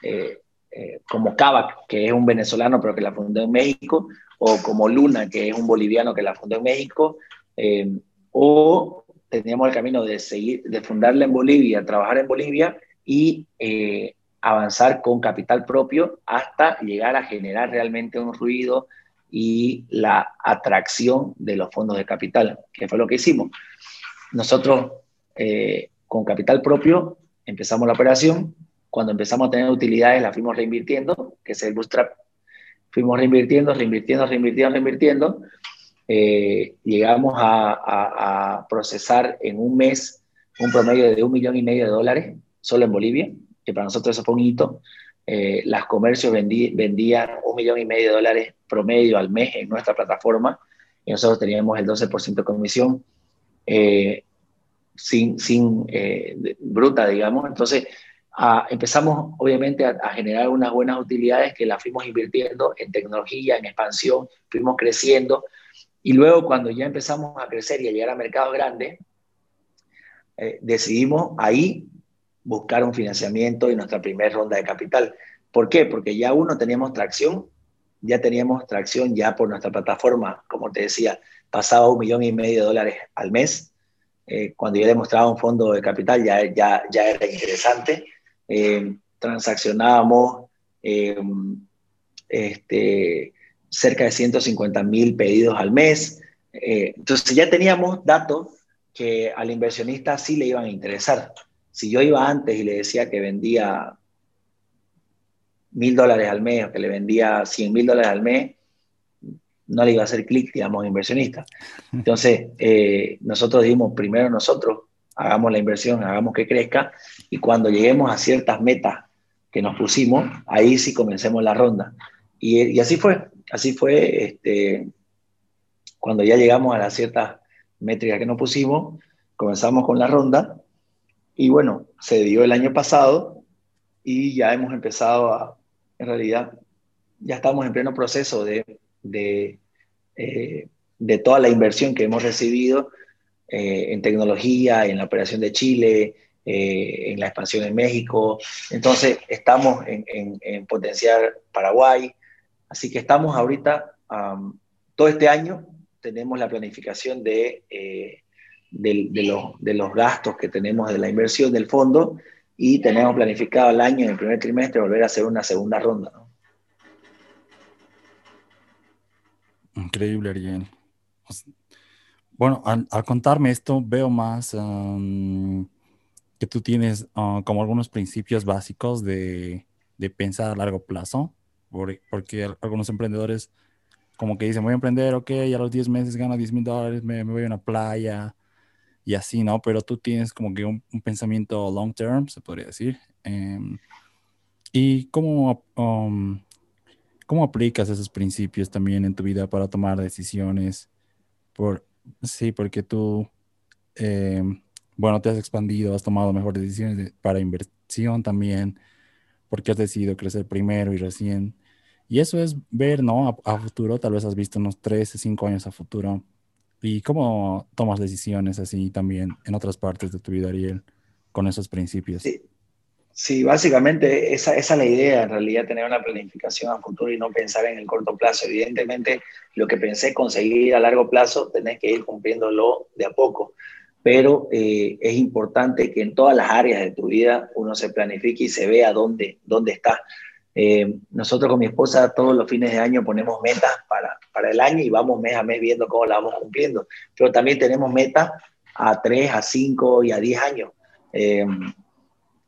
eh, eh, como Kavak, que es un venezolano pero que la fundó en México, o como Luna, que es un boliviano que la fundó en México, o teníamos el camino de seguir, de fundarla en Bolivia, trabajar en Bolivia y avanzar con capital propio hasta llegar a generar realmente un ruido, y la atracción de los fondos de capital, que fue lo que hicimos. Nosotros eh, con capital propio empezamos la operación, cuando empezamos a tener utilidades la fuimos reinvirtiendo, que es el bootstrap. Fuimos reinvirtiendo, reinvirtiendo, reinvirtiendo, reinvirtiendo. Eh, llegamos a, a, procesar en un mes un promedio de un millón y medio de dólares solo en Bolivia, que para nosotros eso fue un hito. Eh, las comercios vendían un millón y medio de dólares promedio al mes en nuestra plataforma y nosotros teníamos el 12% de comisión eh, sin, sin eh, bruta, digamos. Entonces empezamos obviamente a, generar unas buenas utilidades que las fuimos invirtiendo en tecnología, en expansión, fuimos creciendo y luego cuando ya empezamos a crecer y a llegar a mercados grandes, decidimos ahí buscar un financiamiento y nuestra primera ronda de capital. ¿Por qué? Porque ya uno teníamos tracción, ya teníamos tracción ya por nuestra plataforma, como te decía, pasaba un millón y medio de dólares al mes. Eh, cuando ya demostraba un fondo de capital ya, ya, ya era interesante. Eh, transaccionábamos eh, este, cerca de 150 mil pedidos al mes. entonces ya teníamos datos que al inversionista sí le iban a interesar. Si yo iba antes y le decía que vendía mil dólares al mes o que le vendía cien mil dólares al mes, no le iba a hacer clic, digamos, inversionista. Entonces, eh, nosotros dijimos, primero nosotros hagamos la inversión, hagamos que crezca, y cuando lleguemos a ciertas metas que nos pusimos, ahí sí comencemos la ronda. Y, así fue, así fue, este, cuando ya llegamos a las ciertas métricas que nos pusimos, comenzamos con la ronda, y bueno, se dio el año pasado, y ya hemos empezado a, en realidad, ya estamos en pleno proceso de, de, eh, de toda la inversión que hemos recibido eh, en tecnología, en la operación de Chile, eh, en la expansión en México. Entonces, estamos en, en, potenciar Paraguay. Así que estamos ahorita, todo este año, tenemos la planificación de, de, de, los, de los gastos que tenemos de la inversión del fondo y tenemos planificado el año, en el primer trimestre, volver a hacer una segunda ronda. Increíble, Ariel. Bueno, al, contarme esto, veo más que tú tienes ah, como algunos principios básicos de, pensar a largo plazo, porque, algunos emprendedores como que dicen, voy a emprender, ok, y a los 10 meses gano 10 mil dólares, me, voy a una playa y así, ¿no? Pero tú tienes como que un, pensamiento long term, se podría decir. Em, ¿Y cómo, um, cómo aplicas esos principios también en tu vida para tomar decisiones? Por, sí, porque tú, em, bueno, te has expandido, has tomado mejores decisiones para inversión también, porque has decidido crecer primero y recién. Y eso es ver, ¿no? A, futuro, tal vez has visto unos 13, 5 años a futuro. ¿Y cómo tomas decisiones así también en otras partes de tu vida, Ariel, con esos principios? Sí, sí básicamente esa, esa, es la idea, en realidad, tener una planificación a futuro y no pensar en el corto plazo. Evidentemente, lo que pensé conseguir a largo plazo, tenés que ir cumpliéndolo de a poco. Pero eh, es importante que en todas las áreas de tu vida uno se planifique y se vea dónde, dónde está. Eh, nosotros con mi esposa todos los fines de año ponemos metas para, para el año y vamos mes a mes viendo cómo la vamos cumpliendo. Pero también tenemos metas a 3, a 5 y a 10 años. Eh,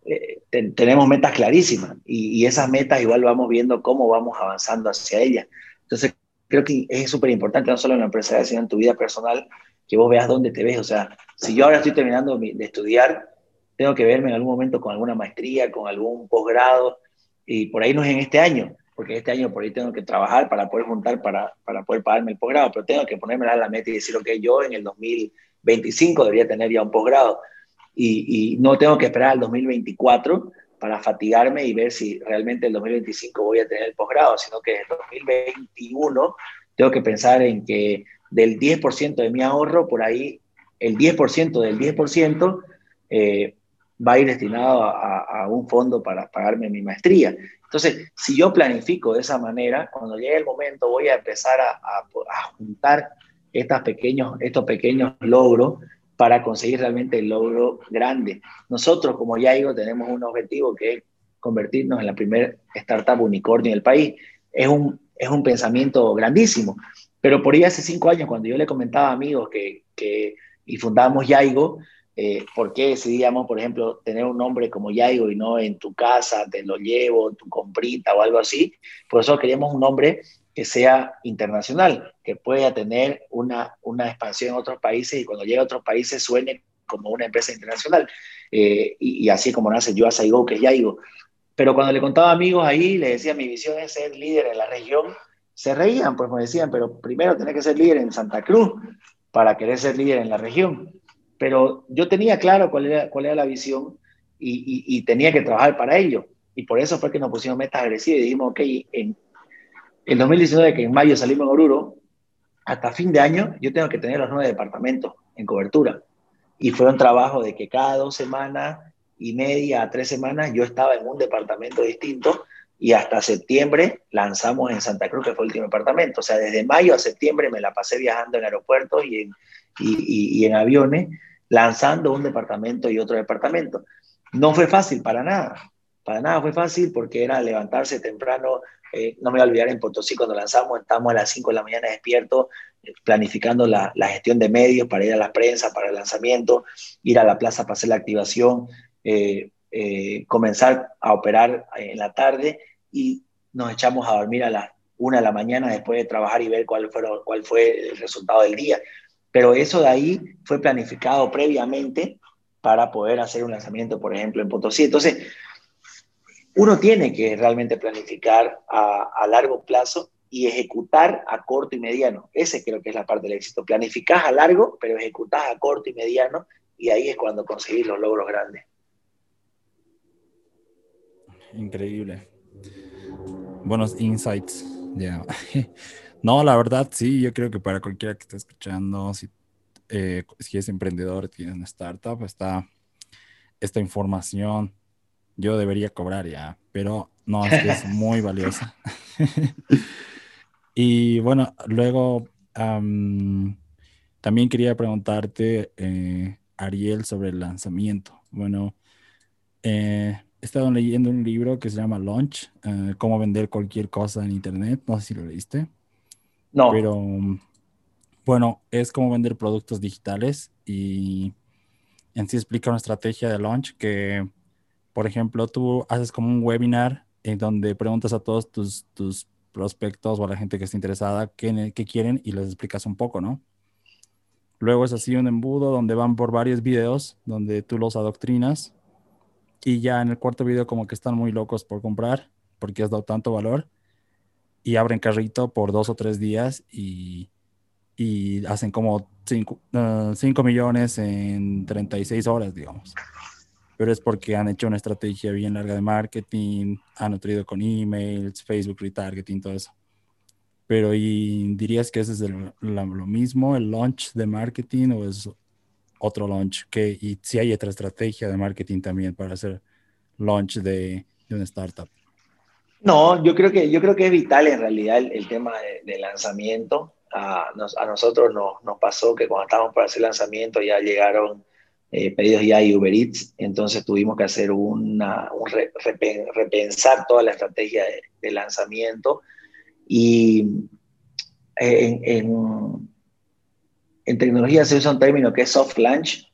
eh, tenemos metas clarísimas y, y, esas metas igual vamos viendo cómo vamos avanzando hacia ellas. Entonces, creo que es súper importante, no solo en la empresa, sino en tu vida personal, que vos veas dónde te ves. O sea, si yo ahora estoy terminando de estudiar, tengo que verme en algún momento con alguna maestría, con algún posgrado, y por ahí no es en este año, porque este año por ahí tengo que trabajar para poder juntar, para, para poder pagarme el posgrado, pero tengo que ponerme a la meta y decir, ok, yo en el 2025 debería tener ya un posgrado. Y, y no tengo que esperar al 2024 para fatigarme y ver si realmente el 2025 voy a tener el posgrado, sino que en el 2021 tengo que pensar en que del 10% de mi ahorro, por ahí el 10% del 10% eh, va a ir destinado a, un fondo para pagarme mi maestría. Entonces, si yo planifico de esa manera, cuando llegue el momento voy a empezar a, juntar estos pequeños logros para conseguir realmente el logro grande. Nosotros, como ya digo, tenemos un objetivo que es convertirnos en la primera startup unicornio del país. Es un, es un pensamiento grandísimo, pero por ahí hace cinco años, cuando yo le comentaba a amigos que, que y fundamos Yaigo, eh, ¿Por qué decidíamos, por ejemplo, tener un nombre como Yaigo y no en tu casa, te lo llevo, tu comprita o algo así? Por eso queríamos un nombre que sea internacional, que pueda tener una, una expansión en otros países y cuando llegue a otros países suene como una empresa internacional. Eh, y, así como nace Yo Go, que es Yaigo. Pero cuando le contaba a amigos ahí, le decía, mi visión es ser líder en la región, se reían, pues me decían, pero primero tenés que ser líder en Santa Cruz para querer ser líder en la región pero yo tenía claro cuál era, cuál era la visión y, tenía que trabajar para ello. Y por eso fue que nos pusimos metas agresivas y dijimos, ok, en el 2019, que en mayo salimos en Oruro, hasta fin de año yo tengo que tener los nueve departamentos en cobertura. Y fue un trabajo de que cada dos semanas y media a tres semanas yo estaba en un departamento distinto y hasta septiembre lanzamos en Santa Cruz, que fue el último departamento. O sea, desde mayo a septiembre me la pasé viajando en aeropuertos y en, y, en aviones, lanzando un departamento y otro departamento. No fue fácil para nada, para nada fue fácil porque era levantarse temprano eh, no me voy a olvidar en Potosí cuando lanzamos, estábamos a las 5 de la mañana despiertos, eh, planificando la, la, gestión de medios para ir a la prensa, para el lanzamiento, ir a la plaza para hacer la activación, eh, comenzar a operar en la tarde y nos echamos a dormir a las 1 de la mañana después de trabajar y ver cuál fue, cuál fue el resultado del día. Pero eso de ahí fue planificado previamente para poder hacer un lanzamiento, por ejemplo, en Potosí. Entonces, uno tiene que realmente planificar a, largo plazo y ejecutar a corto y mediano. Ese creo que es la parte del éxito. Planificás a largo, pero ejecutás a corto y mediano y ahí es cuando conseguís los logros grandes. Increíble. Buenos insights. Ya. No, la verdad, sí, yo creo que para cualquiera que esté escuchando, si, eh, si es emprendedor, tiene una startup, está esta información yo debería cobrar ya, pero no, es que es muy valiosa. y bueno, luego también quería preguntarte, eh, Ariel, sobre el lanzamiento. Bueno, eh, he estado leyendo un libro que se llama Launch, eh, cómo vender cualquier cosa en Internet. No sé si lo leíste. No. Pero bueno, es cómo vender productos digitales y en sí explica una estrategia de launch que por ejemplo, tú haces como un webinar en donde preguntas a todos tus, tus prospectos o a la gente que está interesada qué, qué, quieren y les explicas un poco, ¿no? Luego es así un embudo donde van por varios videos, donde tú los adoctrinas y ya en el cuarto video como que están muy locos por comprar porque has dado tanto valor y abren carrito por dos o tres días y, y hacen como 5 uh, millones en 36 horas, digamos pero es porque han hecho una estrategia bien larga de marketing, han nutrido con emails, Facebook retargeting, todo eso. Pero ¿y dirías que ese es lo mismo, el launch de marketing o es otro launch? Que, y si hay otra estrategia de marketing también para hacer launch de, de una startup. No, yo creo que, yo creo que es vital en realidad el, tema de, lanzamiento. A, nosotros nos, nos pasó que cuando estábamos para hacer lanzamiento ya llegaron eh, pedidos ya y Uber Eats, entonces tuvimos que hacer una, un repensar toda la estrategia de, lanzamiento y eh, en, en, tecnología se usa un término que es soft launch,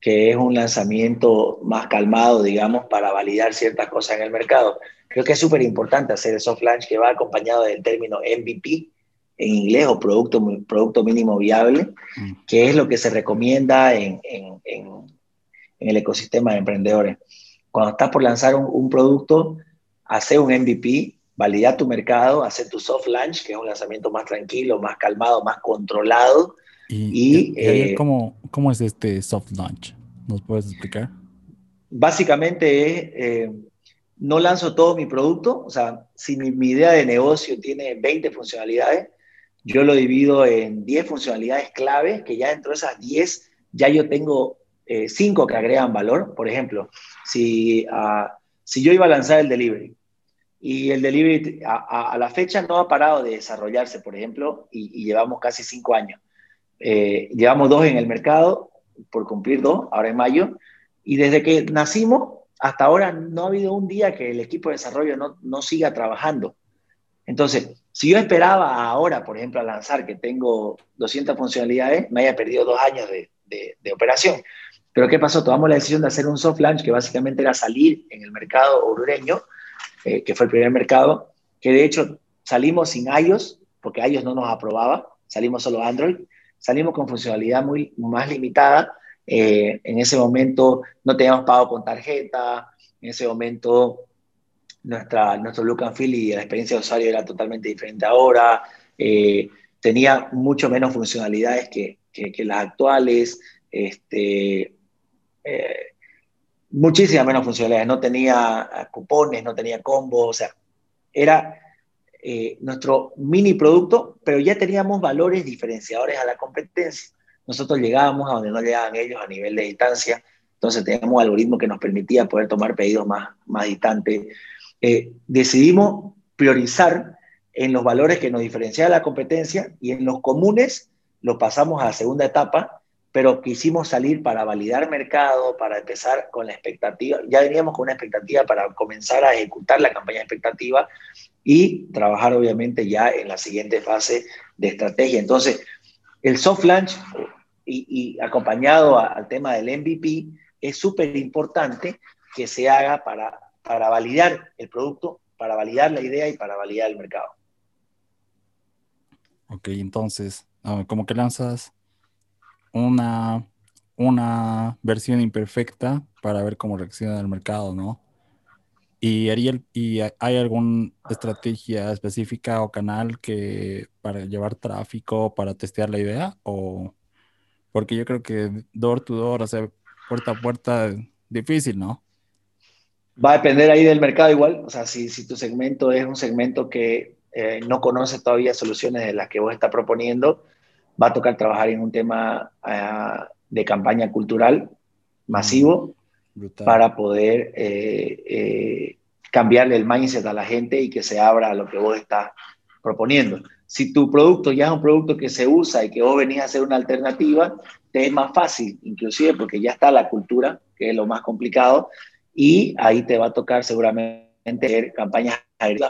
que es un lanzamiento más calmado, digamos, para validar ciertas cosas en el mercado. Creo que es súper importante hacer el soft launch que va acompañado del término MVP, en inglés o producto, producto mínimo viable, mm. que es lo que se recomienda en, en, en, el ecosistema de emprendedores. Cuando estás por lanzar un, un producto, hace un MVP, valida tu mercado, hace tu soft launch, que es un lanzamiento más tranquilo, más calmado, más controlado. ¿Y, eh, ¿cómo, cómo, es este soft launch? ¿Nos puedes explicar? Básicamente es, eh, no lanzo todo mi producto, o sea, si mi, idea de negocio tiene 20 funcionalidades, yo lo divido en 10 funcionalidades clave, que ya dentro de esas 10 ya yo tengo 5 eh, que agregan valor. Por ejemplo, si, ah, si yo iba a lanzar el delivery y el delivery a, la fecha no ha parado de desarrollarse, por ejemplo, y, llevamos casi 5 años. Eh, llevamos dos en el mercado, por cumplir dos, ahora en mayo, y desde que nacimos hasta ahora no ha habido un día que el equipo de desarrollo no, no siga trabajando. Entonces, si yo esperaba ahora, por ejemplo, a lanzar que tengo 200 funcionalidades, me haya perdido dos años de, de, operación. Pero ¿qué pasó? Tomamos la decisión de hacer un soft launch que básicamente era salir en el mercado hondureño, eh, que fue el primer mercado, que de hecho salimos sin iOS, porque iOS no nos aprobaba, salimos solo Android, salimos con funcionalidad muy más limitada. Eh, en ese momento no teníamos pago con tarjeta, en ese momento nuestra, nuestro look and feel y la experiencia de usuario era totalmente diferente ahora, eh, tenía mucho menos funcionalidades que, que, las actuales, este, eh, muchísimas menos funcionalidades, no tenía cupones, no tenía combos, o sea, era nuestro mini producto, pero ya teníamos valores diferenciadores a la competencia. Nosotros llegábamos a donde no llegaban ellos a nivel de distancia, entonces teníamos un algoritmo que nos permitía poder tomar pedidos más, más distantes, eh, decidimos priorizar en los valores que nos diferencian la competencia y en los comunes los pasamos a la segunda etapa, pero quisimos salir para validar mercado, para empezar con la expectativa, ya veníamos con una expectativa para comenzar a ejecutar la campaña expectativa y trabajar obviamente ya en la siguiente fase de estrategia. Entonces, el soft launch y, acompañado al tema del MVP es súper importante que se haga para, para validar el producto, para validar la idea y para validar el mercado. Ok, entonces, como que lanzas una, una versión imperfecta para ver cómo reacciona el mercado, ¿no? ¿Y, Ariel, ¿Y hay alguna estrategia específica o canal que para llevar tráfico, para testear la idea? O porque yo creo que door to door, o sea, puerta a puerta, difícil, ¿no? Va a depender ahí del mercado igual. O sea, si, si tu segmento es un segmento que eh, no conoce todavía soluciones de las que vos estás proponiendo, va a tocar trabajar en un tema ah, de campaña cultural masivo para poder eh, eh, cambiarle el mindset a la gente y que se abra a lo que vos estás proponiendo. Si tu producto ya es un producto que se usa y que vos venís a hacer una alternativa, te es más fácil, inclusive porque ya está la cultura, que es lo más complicado, y ahí te va a tocar seguramente hacer campañas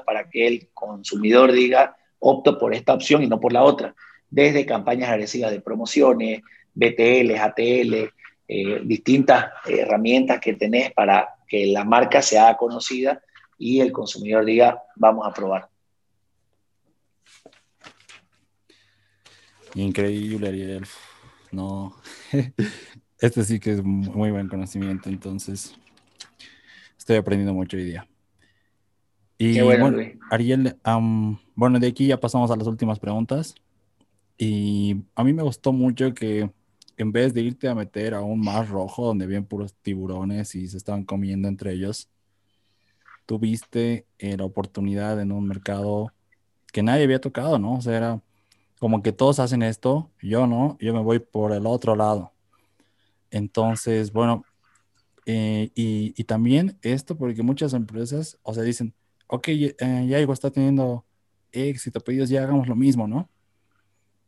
para que el consumidor diga, opto por esta opción y no por la otra, desde campañas agresivas de promociones, BTL, ATL, eh, distintas herramientas que tenés para que la marca sea conocida y el consumidor diga, vamos a probar. Increíble, Ariel. No, este sí que es muy buen conocimiento, entonces estoy aprendiendo mucho hoy día. Y bueno, Ariel, bueno, de aquí ya pasamos a las últimas preguntas. Y a mí me gustó mucho que en vez de irte a meter a un mar rojo donde habían puros tiburones y se estaban comiendo entre ellos, tuviste eh, la oportunidad en un mercado que nadie había tocado, ¿no? O sea, era como que todos hacen esto, yo no, yo me voy por el otro lado. Entonces, bueno, eh, y, también esto porque muchas empresas, o sea, dicen, ok, eh, ya está teniendo éxito, pues ya hagamos lo mismo, ¿no?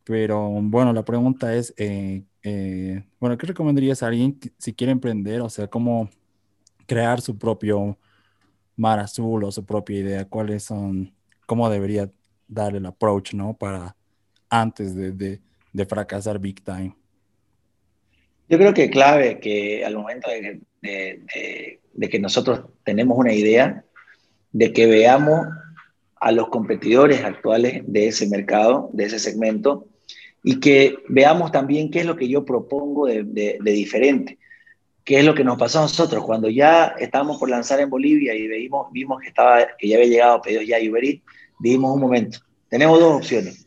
Pero bueno, la pregunta es, eh, eh, bueno, ¿qué recomendarías a alguien si quiere emprender? O sea, ¿cómo crear su propio mar azul o su propia idea? ¿Cuáles son, cómo debería dar el approach, ¿no? Para antes de, fracasar big time. Yo creo que clave que al momento de, de que nosotros tenemos una idea, de que veamos a los competidores actuales de ese mercado, de ese segmento, y que veamos también qué es lo que yo propongo de, diferente, qué es lo que nos pasó a nosotros cuando ya estábamos por lanzar en Bolivia y vimos, vimos que, estaba, que ya había llegado pedidos ya Uber Eats, dijimos un momento, tenemos dos opciones,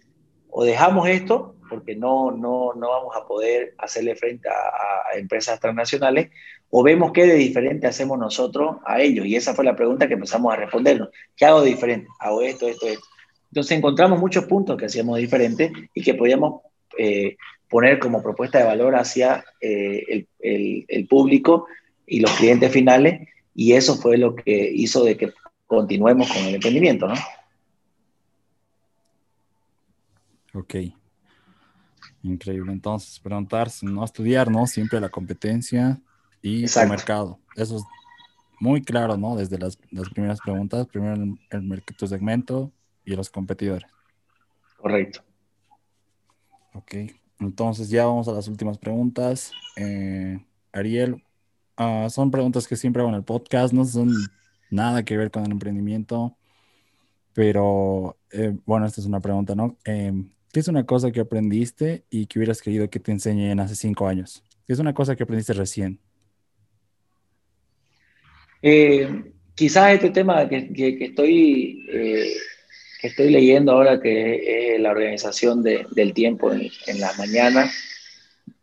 o dejamos esto porque no, no, no vamos a poder hacerle frente a, a, empresas transnacionales, o vemos qué de diferente hacemos nosotros a ellos. Y esa fue la pregunta que empezamos a respondernos. ¿Qué hago de diferente? Hago esto, esto, esto. Entonces encontramos muchos puntos que hacíamos diferentes y que podíamos eh, poner como propuesta de valor hacia eh, el, el, público y los clientes finales y eso fue lo que hizo de que continuemos con el emprendimiento, ¿no? Ok. Increíble. Entonces, preguntarse, no estudiar, ¿no? Siempre la competencia y el mercado. Eso es muy claro, ¿no? Desde las, las primeras preguntas. Primero el, el, tu segmento y los competidores. Correcto. Ok, entonces ya vamos a las últimas preguntas. Eh, Ariel, ah, son preguntas que siempre hago en el podcast, no son nada que ver con el emprendimiento, pero eh, bueno, esta es una pregunta, ¿no? Em, ¿Qué es una cosa que aprendiste y que hubieras querido que te enseñen hace cinco años? ¿Qué es una cosa que aprendiste recién? Eh, quizás este tema que, estoy que estoy leyendo ahora, que es la organización del tiempo en, la mañana,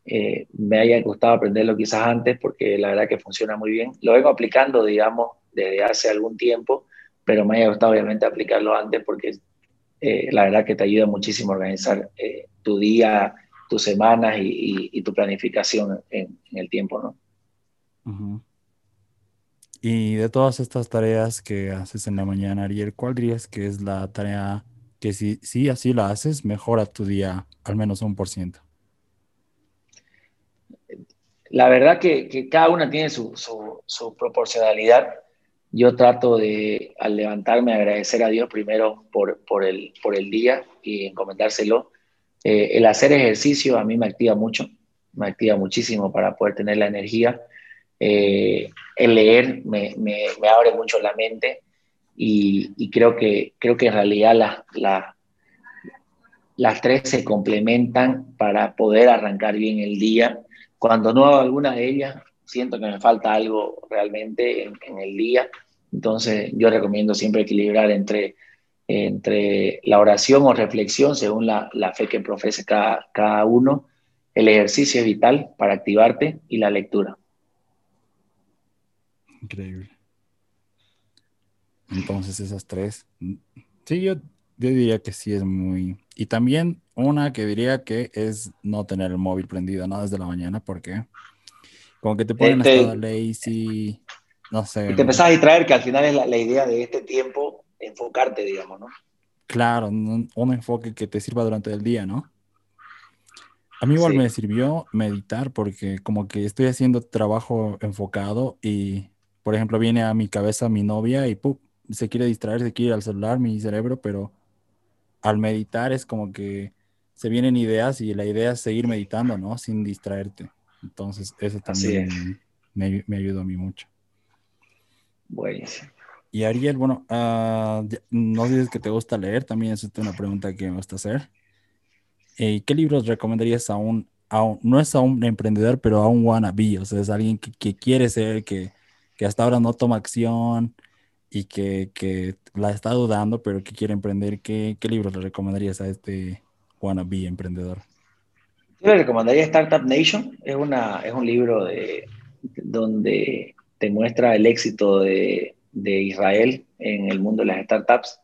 eh, me haya gustado aprenderlo quizás antes porque la verdad que funciona muy bien. Lo vengo aplicando, digamos, desde hace algún tiempo, pero me haya gustado obviamente aplicarlo antes porque eh, la verdad que te ayuda muchísimo a organizar eh, tu día, tus semanas y, tu planificación en, el tiempo, ¿no? Y de todas estas tareas que haces en la mañana, Ariel, ¿cuál dirías que es la tarea que si, si así la haces, mejora tu día al menos un por ciento? La verdad que, que cada una tiene su, su, proporcionalidad. Yo trato de, al levantarme, agradecer a Dios primero por, por, el, por el día y encomendárselo. Eh, el hacer ejercicio a mí me activa mucho, me activa muchísimo para poder tener la energía. Eh, el leer me, me, abre mucho la mente y, y, creo, que, creo que en realidad la, la, las tres se complementan para poder arrancar bien el día. Cuando no hago alguna de ellas, siento que me falta algo realmente en, el día. Entonces yo recomiendo siempre equilibrar entre, entre la oración o reflexión, según la, fe que profese cada, cada uno, el ejercicio vital para activarte y la lectura. Increíble. Entonces esas tres. Sí, yo, yo diría que sí es muy... Y también una que diría que es no tener el móvil prendido, ¿no? Desde la mañana, porque como que te ponen este, estado lazy, no sé. Y te empezás a distraer, que al final es la, la, idea de este tiempo, enfocarte, digamos, ¿no? Claro, un, un, enfoque que te sirva durante el día, ¿no? A mí igual sí. me sirvió meditar porque como que estoy haciendo trabajo enfocado y, por ejemplo, viene a mi cabeza mi novia y se quiere distraer, se quiere ir al celular, mi cerebro, pero al meditar es como que se vienen ideas y la idea es seguir meditando, ¿no? Sin distraerte. Entonces, eso también me, me, ayudó a mí mucho. Buenísimo. Y Ariel, bueno, uh, no dices que te gusta leer, también es una pregunta que me gusta hacer. Eh, ¿Qué libros recomendarías a un, a un, no es a un emprendedor, pero a un wannabe? O sea, es alguien que, que quiere ser, que, que, hasta ahora no toma acción y que, que, la está dudando, pero que quiere emprender. ¿Qué, qué libros le recomendarías a este wannabe emprendedor? Yo le recomendaría Startup Nation. Es, una, es un libro de, donde te muestra el éxito de, de Israel en el mundo de las startups,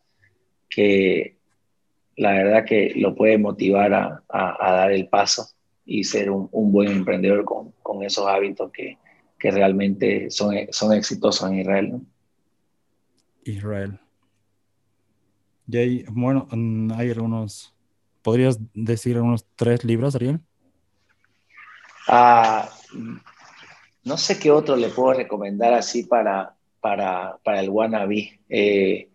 que la verdad que lo puede motivar a, a, dar el paso y ser un, buen emprendedor con, con esos hábitos que, que, realmente son, son exitosos en Israel. Israel. Y hay, bueno, mm, hay algunos, ¿podrías decir unos tres libros, Ariel? Ah, no sé qué otro le puedo recomendar así para, para, para el wannabe. Eh,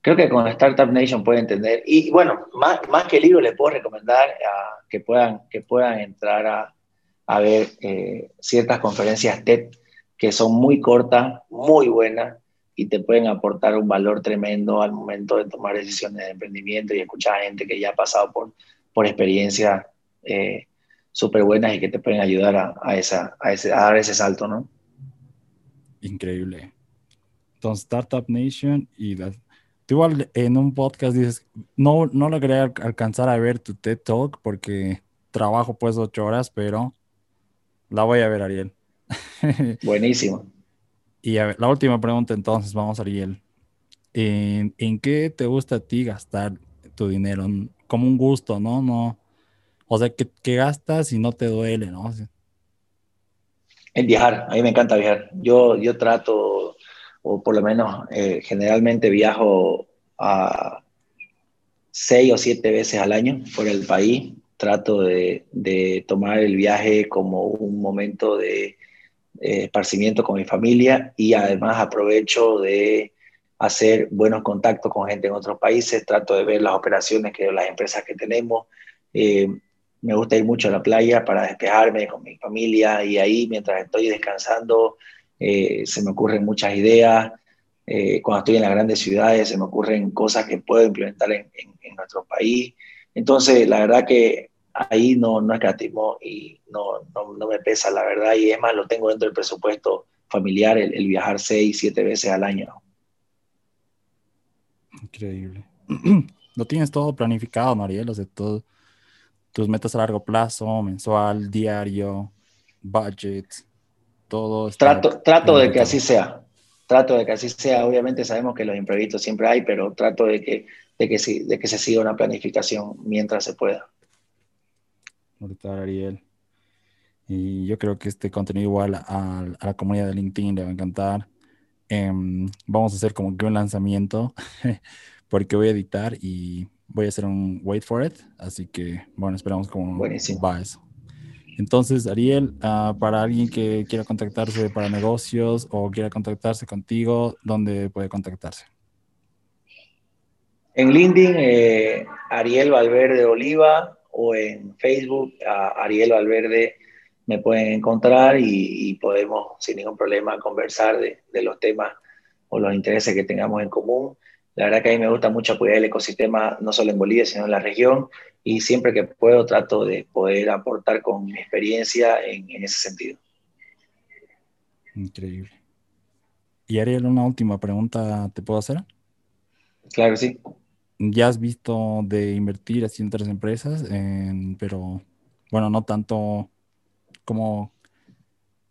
creo que con Startup Nation puede entender. Y bueno, más, más que libro, le puedo recomendar a, que, puedan, que puedan entrar a, a ver eh, ciertas conferencias TED que son muy cortas, muy buenas y te pueden aportar un valor tremendo al momento de tomar decisiones de emprendimiento y escuchar a gente que ya ha pasado por, por experiencias eh, súper buenas y que te pueden ayudar a, a, esa, a, ese, a dar ese salto, ¿no? Increíble. Entonces, Startup Nation y las tú igual en un podcast dices, no, no logré alcanzar a ver tu TED Talk porque trabajo pues ocho horas, pero la voy a ver, Ariel. Buenísimo. Y ver, la última pregunta entonces, vamos, Ariel. ¿En, ¿En, qué te gusta a ti gastar tu dinero? Como un gusto, ¿no? no o sea, que, que gastas y no te duele, ¿no? En viajar, a mí me encanta viajar. Yo, yo trato o por lo menos eh, generalmente viajo a seis o siete veces al año por el país. Trato de, de tomar el viaje como un momento de eh, esparcimiento con mi familia y además aprovecho de hacer buenos contactos con gente en otros países. Trato de ver las operaciones que las empresas que tenemos. Eh, me gusta ir mucho a la playa para despejarme con mi familia y ahí mientras estoy descansando eh, se me ocurren muchas ideas. Eh, cuando estoy en las grandes ciudades se me ocurren cosas que puedo implementar en, en, en nuestro país. Entonces, la verdad que ahí no, no escatimo y no, no, no, me pesa, la verdad. Y es más, lo tengo dentro del presupuesto familiar, el, el viajar seis, siete veces al año. Increíble. Lo tienes todo planificado, Mariel, o sea, todo, tus metas a largo plazo, mensual, diario, budget, todo. Trato, trato de que así sea. Trato de que así sea. Obviamente sabemos que los imprevistos siempre hay, pero trato de que, de que, de que se siga una planificación mientras se pueda. Ahorita, Ariel. Y yo creo que este contenido igual a, a, la comunidad de LinkedIn le va a encantar. Eh, vamos a hacer como que un lanzamiento porque voy a editar y voy a hacer un wait for it. Así que, bueno, esperamos cómo Buenísimo. va eso. Entonces, Ariel, ah, para alguien que quiera contactarse para negocios o quiera contactarse contigo, ¿dónde puede contactarse? En LinkedIn, eh, Ariel Valverde Oliva o en Facebook, Ariel Valverde me pueden encontrar y, podemos sin ningún problema conversar de, de, los temas o los intereses que tengamos en común. La verdad que a mí me gusta mucho apoyar el ecosistema, no solo en Bolivia, sino en la región, y siempre que puedo trato de poder aportar con mi experiencia en, ese sentido. Increíble. Y Ariel, una última pregunta, ¿te puedo hacer? Claro sí. Ya has visto de invertir así en otras empresas, pero bueno, no tanto como,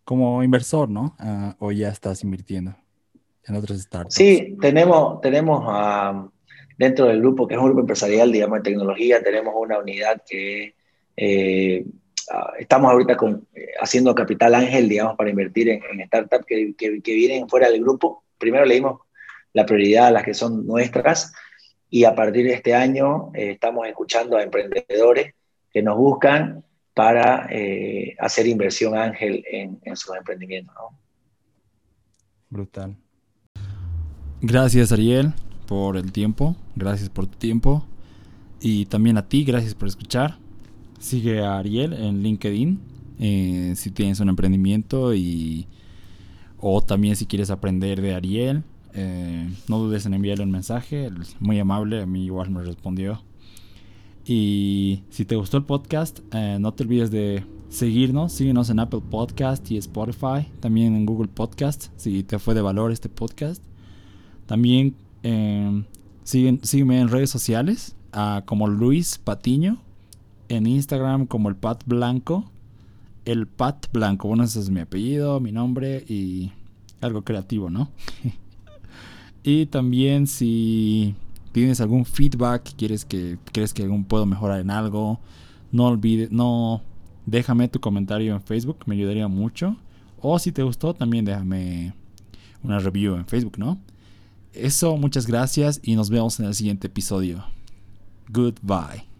como inversor, ¿no? Ah, o ya estás invirtiendo en otras startups. Sí, tenemos, tenemos a dentro del grupo, que es un grupo empresarial, digamos, de tecnología, tenemos una unidad que eh, ah, estamos ahorita con, eh, haciendo capital ángel, digamos, para invertir en, startups que, que, vienen fuera del grupo. Primero le dimos la prioridad a las que son nuestras y a partir de este año eh, estamos escuchando a emprendedores que nos buscan para hacer inversión ángel en, en sus emprendimientos. Brutal. Gracias, Ariel por el tiempo, gracias por tu tiempo. Y también a ti, gracias por escuchar. Sigue a Ariel en LinkedIn eh, si tienes un emprendimiento y o también si quieres aprender de Ariel. Eh, no dudes en enviarle un mensaje, muy amable, a mí igual me respondió. Y si te gustó el podcast, eh, no te olvides de seguirnos, síguenos en Apple Podcast y Spotify, también en Google Podcast, si te fue de valor este podcast. También eh, sígueme en redes sociales como Luis Patiño. En Instagram como el Pat Blanco. El Pat Blanco. Bueno, ese es mi apellido, mi nombre y algo creativo, ¿no? y también si tienes algún feedback, quieres que crees que algún puedo mejorar en algo, no olvides, no déjame tu comentario en Facebook, me ayudaría mucho. O si te gustó, también déjame una review en Facebook, ¿no? Eso, muchas gracias y nos vemos en el siguiente episodio. Goodbye.